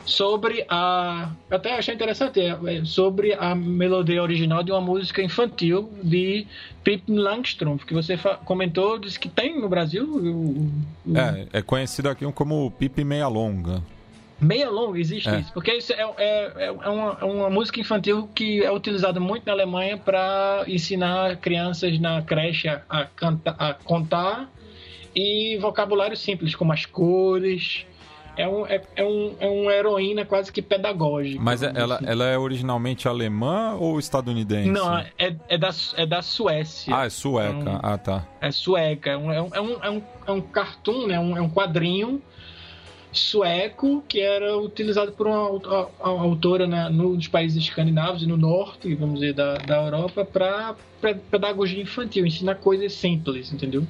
Sobre a. Até achei interessante, é, é sobre a melodia original de uma música infantil de Pip Langstrumpf, que você comentou, disse que tem no Brasil. O, o... É, é conhecido aqui como Pip Meia Longa. Meia longa existe é. isso, porque isso é, é, é, uma, é uma música infantil que é utilizada muito na Alemanha para ensinar crianças na creche a, canta, a contar e vocabulário simples, como as cores, é, um, é, é, um, é uma heroína quase que pedagógica. Mas é, ela, assim. ela é originalmente alemã ou estadunidense? Não, é, é, da, é da Suécia. Ah, é sueca. É um, ah, tá. É sueca. É um, é um, é um, é um cartoon, né? um, é um quadrinho sueco que era utilizado por uma, autora né, nos países escandinavos e no norte, vamos dizer, da, da Europa, para pedagogia infantil, ensinar coisas simples, entendeu?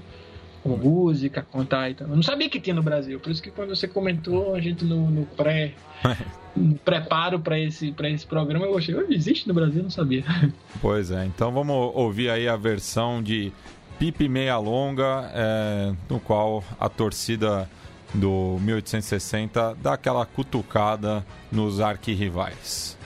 Como música, contar e tal. Eu não sabia que tinha no Brasil, por isso que quando você comentou, a gente no, no pré. no preparo para esse, pra esse programa, eu achei, existe no Brasil, não sabia. Pois é, então vamos ouvir aí a versão de Pipe Meia Longa, é, no qual a torcida do 1860 dá aquela cutucada nos arquirrivais.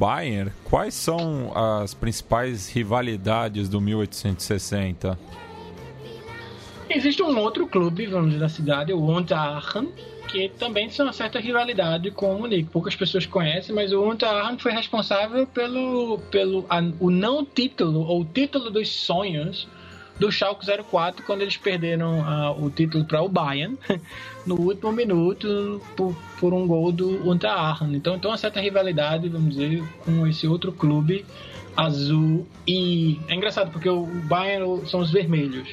Bayern, quais são as principais rivalidades do 1860? Existe um outro clube, vamos dizer, da cidade, o Unterhaching, que também tem uma certa rivalidade com o Munique. Poucas pessoas conhecem, mas o Unterhaching foi responsável pelo, pelo a, o não título, ou título dos sonhos do Schalke 04 quando eles perderam uh, o título para o Bayern no último minuto por, por um gol do Unterhaching. Então, então uma certa rivalidade, vamos dizer, com esse outro clube azul e é engraçado porque o Bayern são os vermelhos.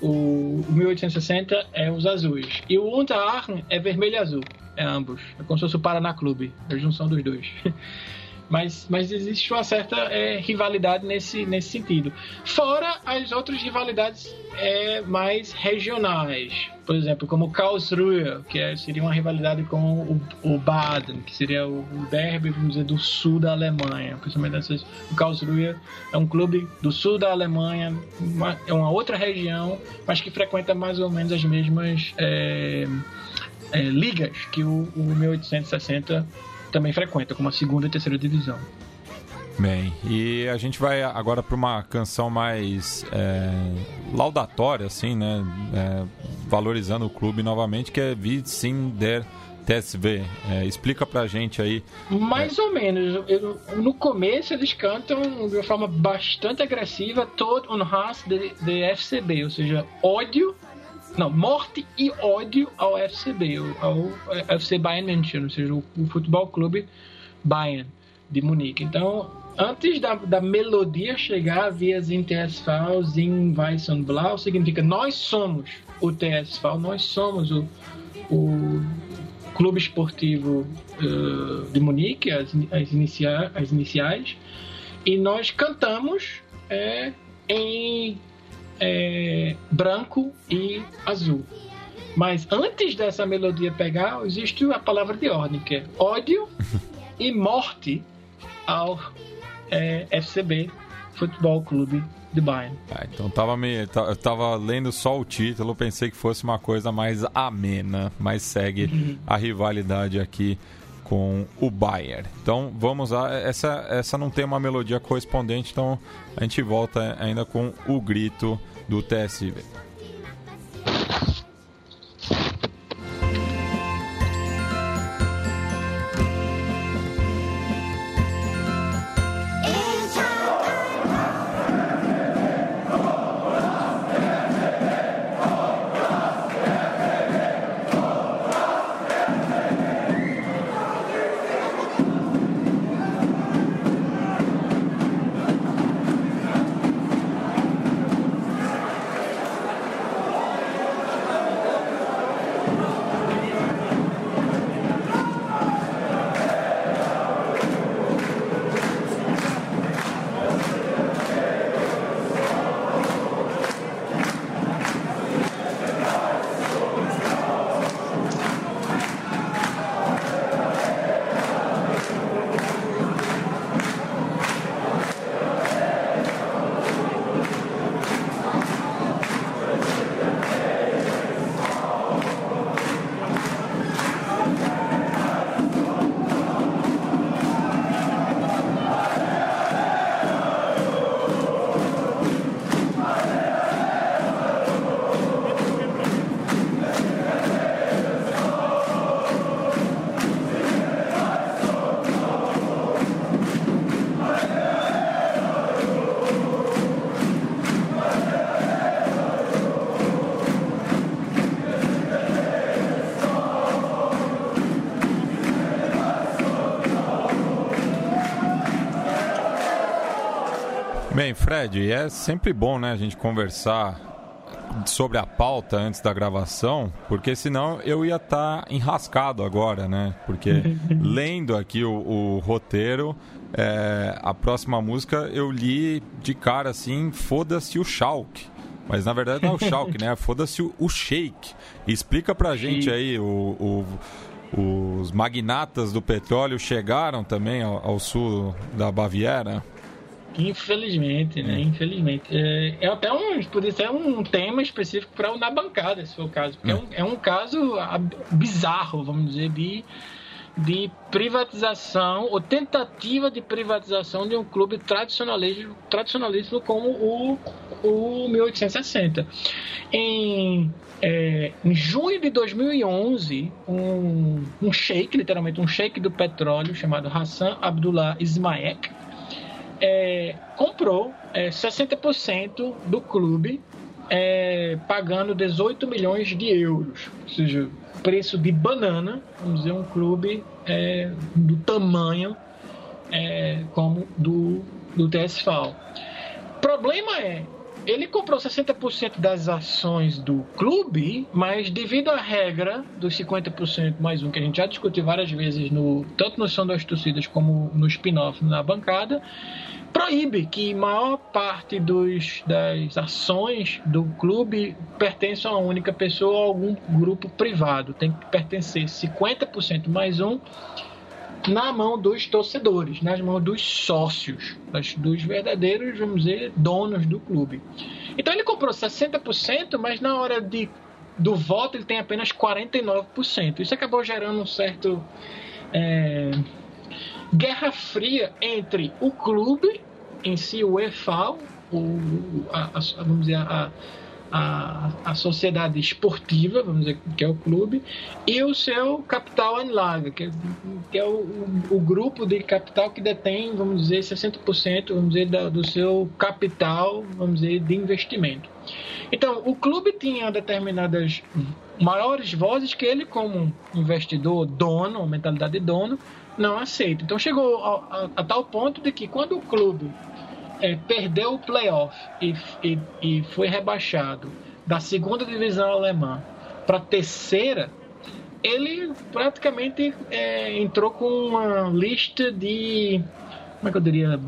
O, o 1860 é os azuis. E o Unterhaching é vermelho e azul. É ambos. É como se fosse o Paraná Clube. A junção dos dois. Mas, mas existe uma certa é, rivalidade nesse, nesse sentido. Fora as outras rivalidades é, mais regionais. Por exemplo, como Karlsruhe, que é, seria uma rivalidade com o, o Baden, que seria o, derby, vamos dizer, do sul da Alemanha. Principalmente essas, o Karlsruhe é um clube do sul da Alemanha, uma, é uma outra região, mas que frequenta mais ou menos as mesmas é, é, ligas que o, o 1860 também frequenta, como a segunda e terceira divisão. Bem, e a gente vai agora para uma canção mais é, laudatória, assim, né? É, valorizando o clube novamente, que é Wie sind der TSV. É, explica pra gente aí. Mais ou menos. Eu, no começo eles cantam de uma forma bastante agressiva todo um Hass de, de FCB, ou seja, ódio não, morte e ódio ao FCB, ao FC Bayern München, ou seja, o, futebol clube Bayern de Munique. Então, antes da, da melodia chegar, havia in TSV, in und Blau, significa nós somos o TSV, nós somos o, o clube esportivo uh, de Munique, as, as, inicia, as iniciais, e nós cantamos é, em é, branco e azul. Mas antes dessa melodia pegar, existe a palavra de ordem, que é ódio e morte ao é, FCB, Futebol Clube de Bayern. Ah, então tava me, eu tava lendo só o título, pensei que fosse uma coisa mais amena, mas segue uhum. a rivalidade aqui com o Bayern. Então vamos lá, essa, essa não tem uma melodia correspondente, então a gente volta ainda com o grito do TSV. Bem, Fred, é sempre bom né, a gente conversar sobre a pauta antes da gravação, porque senão eu ia estar tá enrascado agora, né? Porque lendo aqui o, o roteiro, é, a próxima música eu li de cara assim, foda-se o Schalke. Mas na verdade não é o Schalke, né? Foda-se o, o Shake. Explica pra gente aí o, o, os magnatas do petróleo chegaram também ao, ao sul da Baviera? Infelizmente, né? Hum. Infelizmente. É, é, até um. Poderia ser um tema específico para o Na Bancada, se for o caso. Porque hum. é, um, é um caso bizarro, vamos dizer, de, de privatização ou tentativa de privatização de um clube tradicionalista, tradicionalista como o, o 1860. Em, é, em junho de 2011, um, um sheik, literalmente um sheik do petróleo, chamado Hassan Abdullah Ismaek, é, comprou é, 60% do clube, é, pagando 18 milhões de euros. Ou seja, preço de banana, vamos dizer, um clube é, do tamanho é, como do, do TSV. Problema é, ele comprou 60% das ações do clube, mas devido à regra dos 50% mais um, que a gente já discutiu várias vezes, no, tanto no Som das Torcidas como no spin-off na bancada, proíbe que maior parte dos, das ações do clube pertençam a uma única pessoa ou a algum grupo privado. Tem que pertencer 50% mais um na mão dos torcedores, nas mãos dos sócios, dos verdadeiros, vamos dizer, donos do clube. Então ele comprou 60%, mas na hora de, do voto ele tem apenas 49%. Isso acabou gerando um certo é, guerra fria entre o clube em si, o EFAL, o, a, a, vamos dizer, a, a, a sociedade esportiva, vamos dizer, que é o clube, e o seu capital Anlaga, que, é, que é o, o, grupo de capital que detém, vamos dizer, 60% vamos dizer, da, do seu capital, vamos dizer, de investimento. Então, o clube tinha determinadas maiores vozes que ele, como investidor, dono, mentalidade de dono, não aceita. Então, chegou a, a, a tal ponto de que quando o clube é, perdeu o playoff e, e, e foi rebaixado da segunda divisão alemã para a terceira, ele praticamente é, entrou com uma lista de. Como é que eu diria?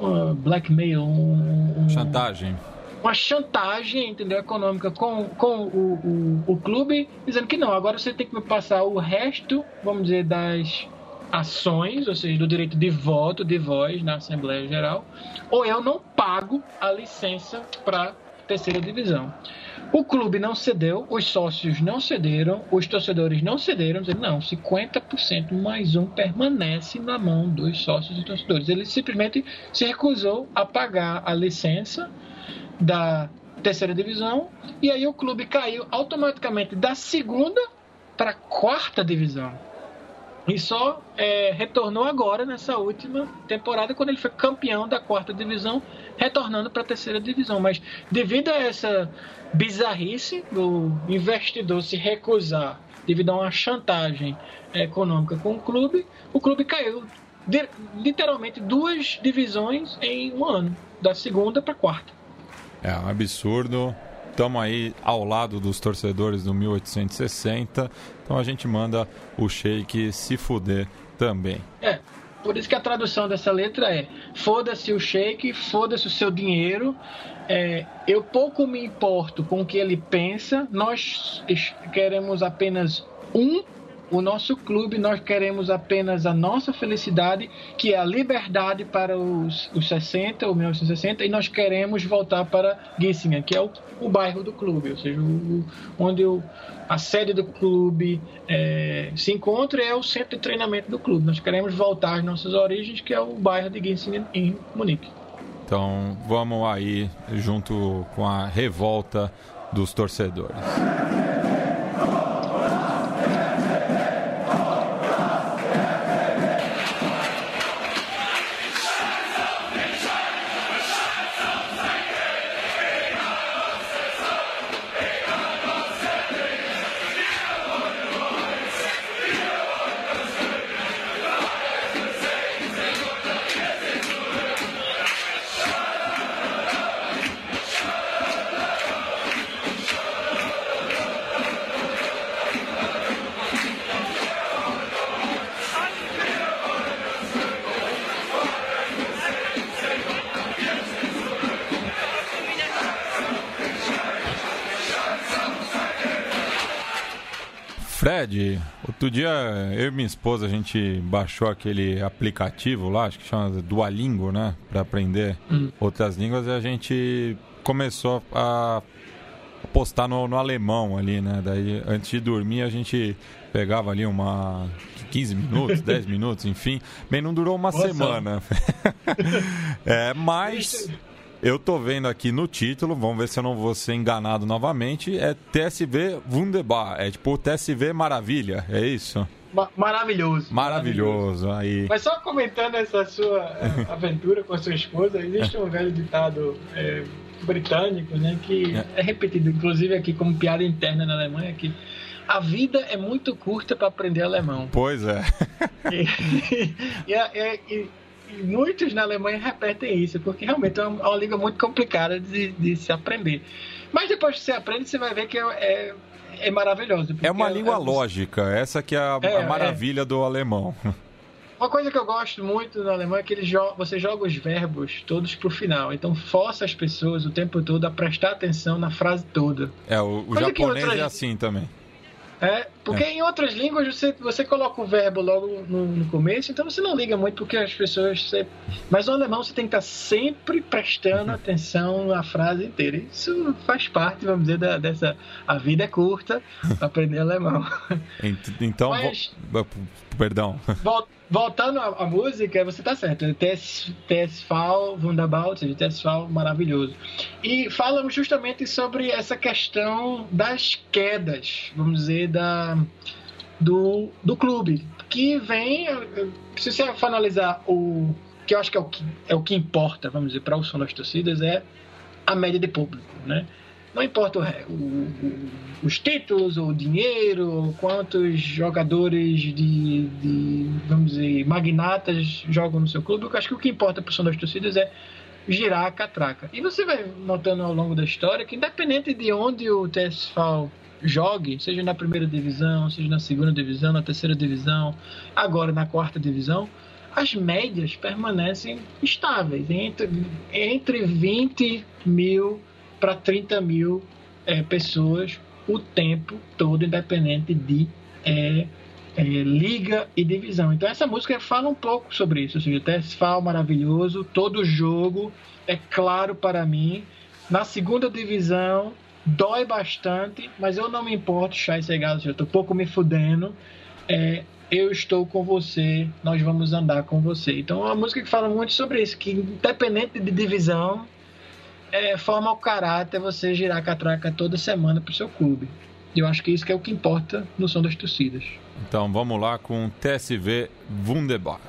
Uh, blackmail. Um, chantagem. Uma chantagem, entendeu? Econômica com, com o, o, o clube, dizendo que não, agora você tem que me passar o resto, vamos dizer, das ações, ou seja, do direito de voto, de voz na Assembleia Geral, ou eu não pago a licença para terceira divisão. O clube não cedeu, os sócios não cederam, os torcedores não cederam, dizendo não, 50% mais um permanece na mão dos sócios e torcedores. Ele simplesmente se recusou a pagar a licença da terceira divisão e aí o clube caiu automaticamente da segunda para a quarta divisão. E só é, retornou agora nessa última temporada, quando ele foi campeão da quarta divisão, retornando para a terceira divisão. Mas devido a essa bizarrice do investidor se recusar, devido a uma chantagem econômica com o clube, o clube caiu de, literalmente duas divisões em um ano, da segunda para a quarta. É um absurdo estamos aí ao lado dos torcedores do 1860, então a gente manda o Sheik se fuder também. É, por isso que a tradução dessa letra é: foda-se o Sheik, foda-se o seu dinheiro. É, eu pouco me importo com o que ele pensa, nós queremos apenas um o nosso clube, nós queremos apenas a nossa felicidade, que é a liberdade para os, os 60, ou 1960, e nós queremos voltar para Gissingen, que é o, o bairro do clube, ou seja, o, onde o, a sede do clube é, se encontra é o centro de treinamento do clube. Nós queremos voltar às nossas origens, que é o bairro de Gissingen, em Munique. Então vamos aí junto com a revolta dos torcedores. Fred, outro dia eu e minha esposa a gente baixou aquele aplicativo lá, acho que chama Duolingo, né? Para aprender hum. outras línguas e a gente começou a postar no, no, alemão ali, né? Daí antes de dormir a gente pegava ali uma 15 minutos, 10 minutos, enfim. Bem, não durou uma Nossa. semana. é, mas eu tô vendo aqui no título, vamos ver se eu não vou ser enganado novamente. É TSV Wunderbar, é tipo TSV Maravilha, é isso? maravilhoso. Maravilhoso, aí. Mas só comentando essa sua eh, aventura com a sua esposa, existe um velho ditado é, britânico, né, que é. é repetido, inclusive aqui como piada interna na Alemanha, que a vida é muito curta para aprender alemão. Pois é. e, e, e, muitos na Alemanha repetem isso, porque realmente é uma, uma língua muito complicada de, de, se aprender. Mas depois que você aprende, você vai ver que é, é, é maravilhoso. É uma língua é, lógica, essa que é a, é, a maravilha do alemão. Uma coisa que eu gosto muito no alemão é que ele jo você joga os verbos todos pro final. Então força as pessoas o tempo todo a prestar atenção na frase toda. É, o, o japonês é assim também. É, porque é. em outras línguas você, você coloca o verbo logo no, no, começo, então você não liga muito porque as pessoas. Você... Mas no alemão você tem que estar sempre prestando uhum. atenção na frase inteira. Isso faz parte, vamos dizer, da, dessa. A vida é curta aprender alemão. Então, Mas, vou... perdão. Voltando à, à, música, você tá certo. Ou seja, TSV maravilhoso. E falamos justamente sobre essa questão das quedas, vamos dizer, do, do clube. Que vem, se você for analisar o que eu acho que é o que, é o que importa, vamos dizer, para o som das torcidas, é a média de público, né? Não importa o, o, os títulos, o dinheiro, quantos jogadores de, de, vamos dizer, magnatas jogam no seu clube. Eu acho que o que importa para o som das torcidas é girar a catraca. E você vai notando ao longo da história que, independente de onde o TSV jogue, seja na primeira divisão, seja na segunda divisão, na terceira divisão, agora na quarta divisão, as médias permanecem estáveis, entre, entre 20 mil para 30 mil é, pessoas o tempo todo, independente de é, é, liga e divisão. Então essa música fala um pouco sobre isso. Ou seja, Tesfal maravilhoso, todo jogo é claro para mim. Na segunda divisão dói bastante, mas eu não me importo, Chai Segado, eu estou pouco me fudendo. É, eu estou com você, nós vamos andar com você. Então é uma música que fala muito sobre isso, que independente de divisão, é, forma o caráter você girar a catraca toda semana pro seu clube. Eu acho que isso que é o que importa no som das torcidas. Então vamos lá com TSV Wunderbar.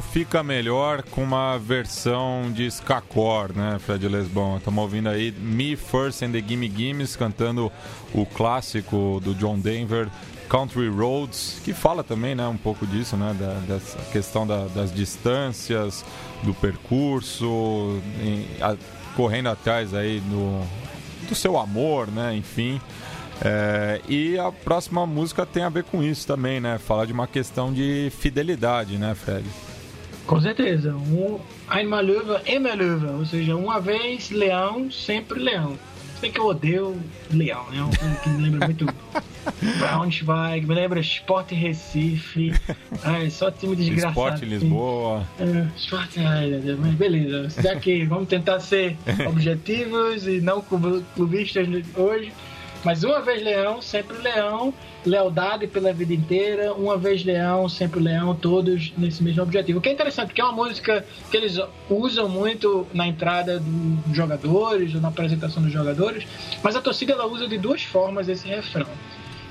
Fica melhor com uma versão de Skakor, né, Fred Lesbon? Estamos ouvindo aí Me First and the Gimme Gimmes cantando o clássico do John Denver, Country Roads, que fala também, né, um pouco disso, né, da, dessa questão da, das distâncias, do percurso, em, a, correndo atrás aí do, do seu amor, né, enfim. É, e a próxima música tem a ver com isso também, né? Fala de uma questão de fidelidade, né, Fred? Com certeza. Um, einmal Löwe, immer Löwe. Ou seja, uma vez leão, sempre leão. Sei que eu odeio leão, né? Um filme que me lembra muito Braunschweig, me lembra Sport Recife. Ai, só time desgraçado. Sport Lisboa. É, Sport, ai, mas beleza. Já que vamos tentar ser objetivos e não clubistas hoje. Mas uma vez leão, sempre leão, lealdade pela vida inteira, uma vez leão, sempre leão, todos nesse mesmo objetivo. O que é interessante, porque é uma música que eles usam muito na entrada dos jogadores, ou na apresentação dos jogadores, mas a torcida ela usa de duas formas esse refrão.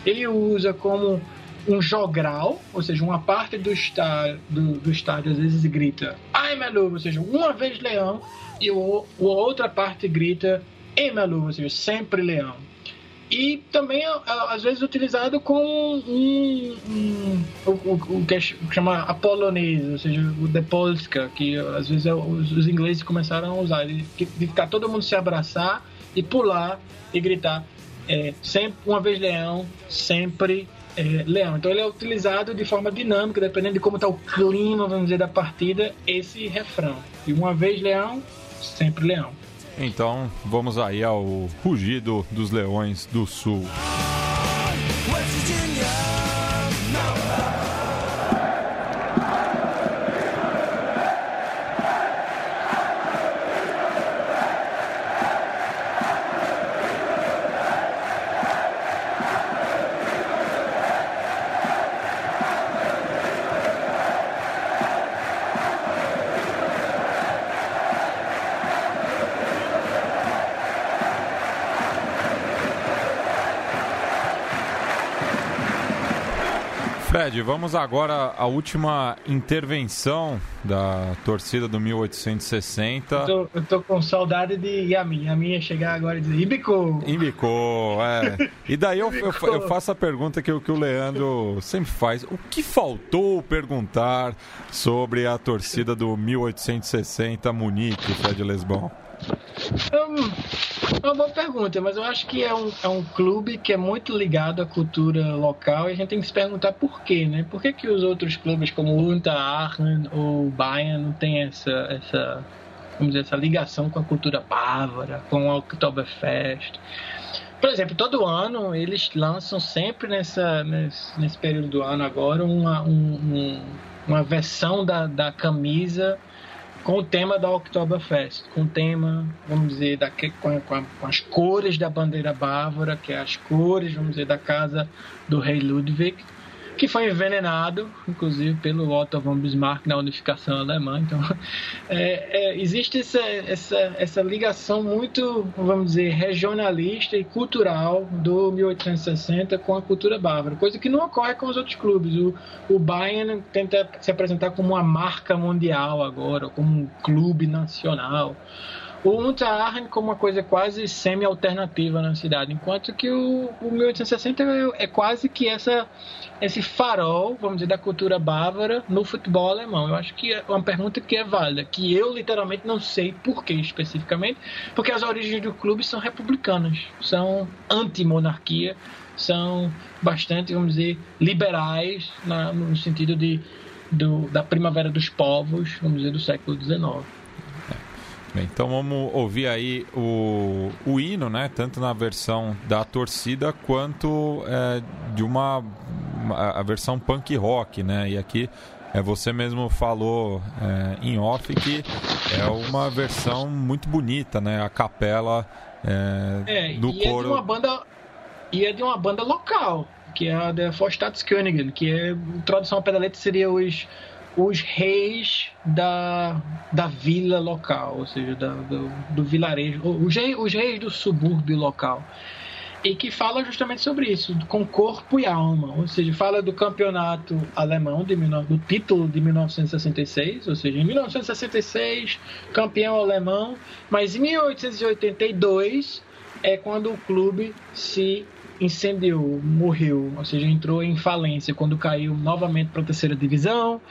Ele usa como um jogral, ou seja, uma parte do, está, do, do estádio às vezes grita Ai Melu, ou seja, uma vez leão, e o, a outra parte grita Ei Melu, ou seja, sempre leão. E também às vezes utilizado com um, um o, o, que chama a polonesa, ou seja, o de Polska, que às vezes é, os, os ingleses começaram a usar, de, de ficar todo mundo se abraçar e pular e gritar é, sempre uma vez leão, sempre é, leão. Então ele é utilizado de forma dinâmica, dependendo de como está o clima, vamos dizer, da partida, esse refrão. E uma vez leão, sempre leão. Então vamos aí ao rugido dos leões do sul. Fred, vamos agora à última intervenção da torcida do 1860. Eu tô, eu tô com saudade de Yamin. Yamin ia chegar agora e dizer Ibicou. Ibicou, é. E daí eu, eu, eu, faço a pergunta que, que o Leandro sempre faz. O que faltou perguntar sobre a torcida do 1860 Munique, Fred Lesbão? É uma boa pergunta, mas eu acho que é um, é um clube que é muito ligado à cultura local e a gente tem que se perguntar por quê, né? Por que, que os outros clubes como o Unta, Aachen ou Bayern não têm essa, essa, vamos dizer, essa ligação com a cultura bávara, com o Oktoberfest? Por exemplo, todo ano eles lançam sempre nessa, nesse, nesse período do ano agora uma, um, uma versão da, da camisa com o tema da Oktoberfest, com o tema, vamos dizer, da, com, com, com, as cores da bandeira bávara, que é as cores, vamos dizer, da casa do rei Ludwig, que foi envenenado, inclusive, pelo Otto von Bismarck na unificação alemã. Então, é, é, existe essa, essa, essa ligação muito, vamos dizer, regionalista e cultural do 1860 com a cultura bávara, coisa que não ocorre com os outros clubes. O, o Bayern tenta se apresentar como uma marca mundial agora, como um clube nacional o Unterarren como uma coisa quase semi-alternativa na cidade, enquanto que o, o 1860 é, é quase que essa esse farol, vamos dizer, da cultura bávara no futebol alemão. Eu acho que é uma pergunta que é válida, que eu literalmente não sei por que especificamente, porque as origens do clube são republicanas, são anti-monarquia, são bastante, vamos dizer, liberais na, no sentido de do, da primavera dos povos, vamos dizer, do século XIX. Bem, então vamos ouvir aí o, o hino, né? Tanto na versão da torcida quanto é, de uma, a versão punk rock, né? E aqui é, você mesmo falou é, em off que é uma versão muito bonita, né? A capela é, é do e coro. É de uma banda, e é de uma banda local, que é a da Forstadskönigen, que é, tradução ao pé da letra seria os os reis da, da vila local, ou seja, da, do, do vilarejo, os, reis, os reis do subúrbio local. E que fala justamente sobre isso, com corpo e alma, ou seja, fala do campeonato alemão, de, do título de 1966, ou seja, em 1966, campeão alemão, mas em 1882 é quando o clube se incendiou, morreu, ou seja, entrou em falência quando caiu novamente para a terceira divisão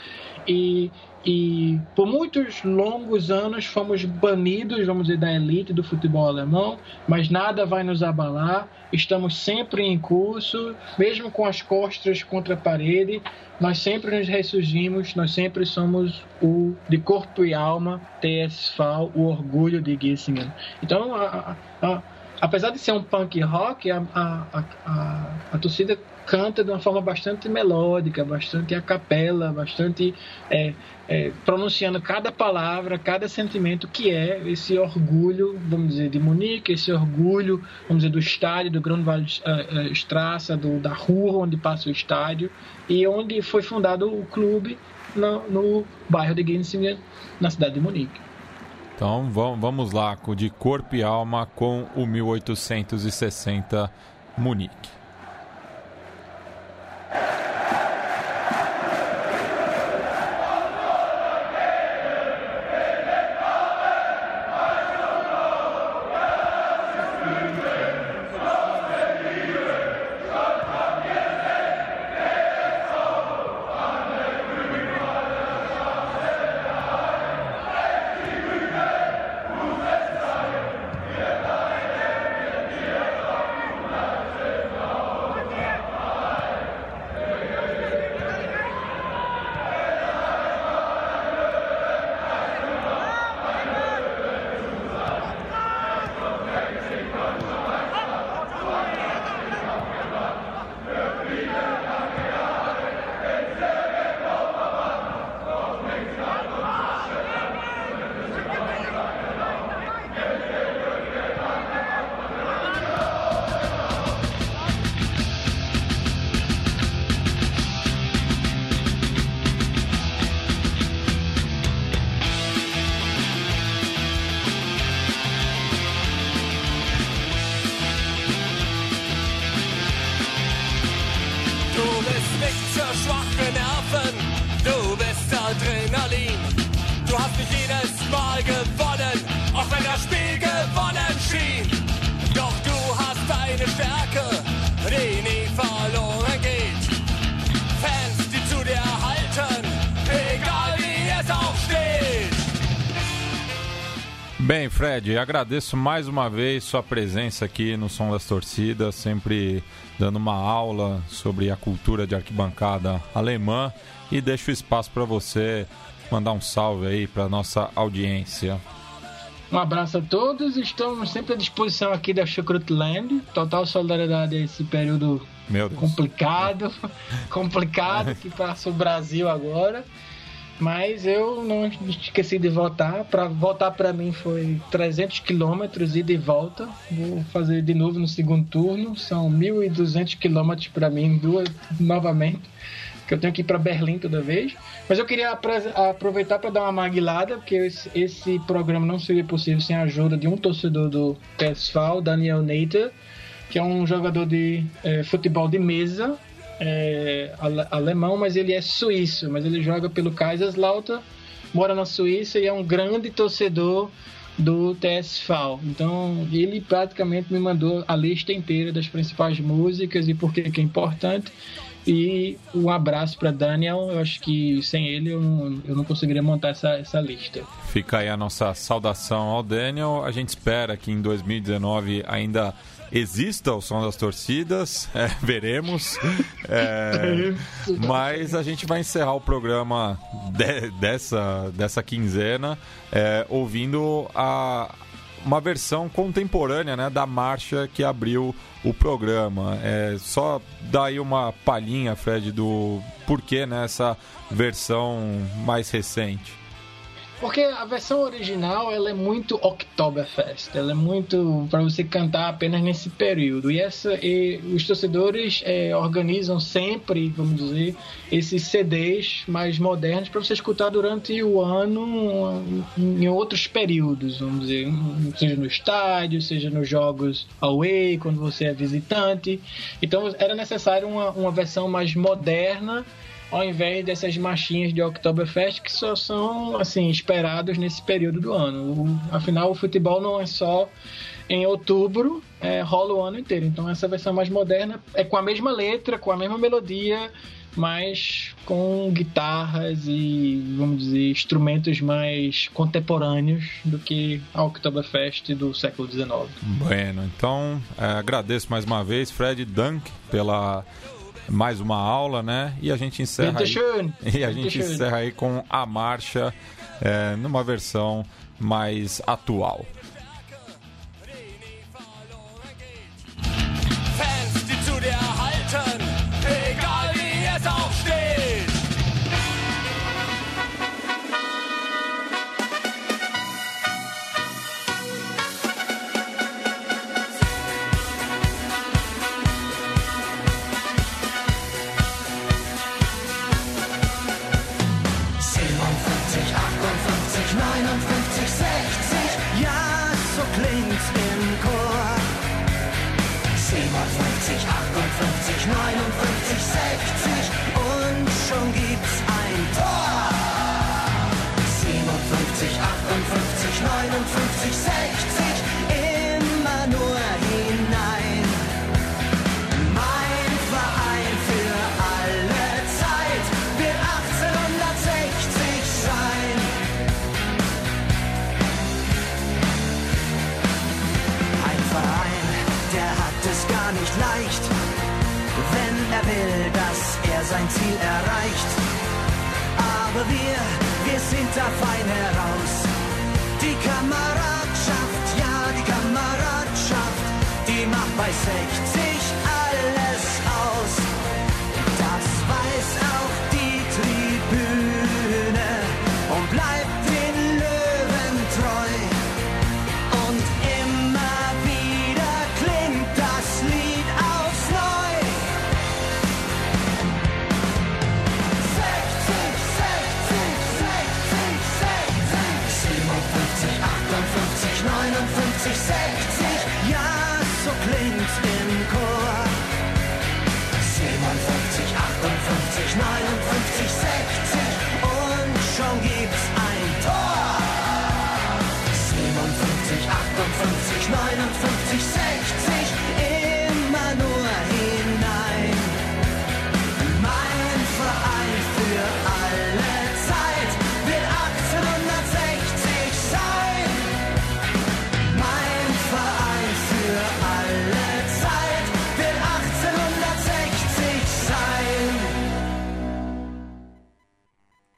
e, e por muitos longos anos fomos banidos, vamos dizer, da elite do futebol alemão, mas nada vai nos abalar. Estamos sempre em curso, mesmo com as costas contra a parede, nós sempre nos ressurgimos, nós sempre somos o de corpo e alma, TSV, o orgulho de Gissingen. Então, a, a, apesar de ser um punk rock, a, a, a, a torcida canta de uma forma bastante melódica, bastante a capela, bastante é, é, pronunciando cada palavra, cada sentimento que é esse orgulho, vamos dizer, de Munique, esse orgulho, vamos dizer, do estádio, do Grunwald uh, Straße, do, da rua onde passa o estádio e onde foi fundado o clube no, no bairro de Ginsingen, na cidade de Munique. Então vamos lá, de corpo e alma com o 1860 Munique. Fred, agradeço mais uma vez sua presença aqui no Som das Torcidas, sempre dando uma aula sobre a cultura de arquibancada alemã e deixo o espaço para você mandar um salve aí para nossa audiência. Um abraço a todos, estamos sempre à disposição aqui da Chucrutland. Total solidariedade a esse período complicado, complicado que passa o Brasil agora. Mas eu não esqueci de votar. Para votar para mim foi 300 quilômetros ida e volta. Vou fazer de novo no segundo turno. São 1.200 quilômetros para mim duas novamente. Que eu tenho que ir para Berlim toda vez. Mas eu queria aproveitar para dar uma maguilada, porque esse, esse, programa não seria possível sem a ajuda de um torcedor do TSV, Daniel Neiter, que é um jogador de é, futebol de mesa é, alemão, mas ele é suíço, mas ele joga pelo Kaiserslautern, mora na Suíça e é um grande torcedor do TSV. Então ele praticamente me mandou a lista inteira das principais músicas e por que é importante. E um abraço para Daniel. Eu acho que sem ele eu não, eu não conseguiria montar essa, essa lista. Fica aí a nossa saudação ao Daniel. A gente espera que em 2019 ainda exista o som das torcidas, é, veremos. É, mas a gente vai encerrar o programa de, dessa, dessa quinzena é, ouvindo a, uma versão contemporânea né, da marcha que abriu o programa. É, só dar aí uma palhinha, Fred, do porquê nessa né, versão mais recente. Porque a versão original ela é muito Oktoberfest, ela é muito para você cantar apenas nesse período. E essa e os torcedores é, organizam sempre, vamos dizer, esses CDs mais modernos para você escutar durante o ano em outros períodos, vamos dizer, seja no estádio, seja nos jogos away, quando você é visitante. Então era necessário uma, uma versão mais moderna ao invés dessas marchinhas de Oktoberfest que só são assim esperados nesse período do ano. O, afinal, o futebol não é só em outubro, é, rola o ano inteiro. Então essa versão mais moderna é com a mesma letra, com a mesma melodia, mas com guitarras e, vamos dizer, instrumentos mais contemporâneos do que a Oktoberfest do século XIX. Bueno, então é, agradeço mais uma vez, Fred Dunk, pela mais uma aula, né? E a gente encerra aí, e a gente encerra aí com a marcha é, numa versão mais atual.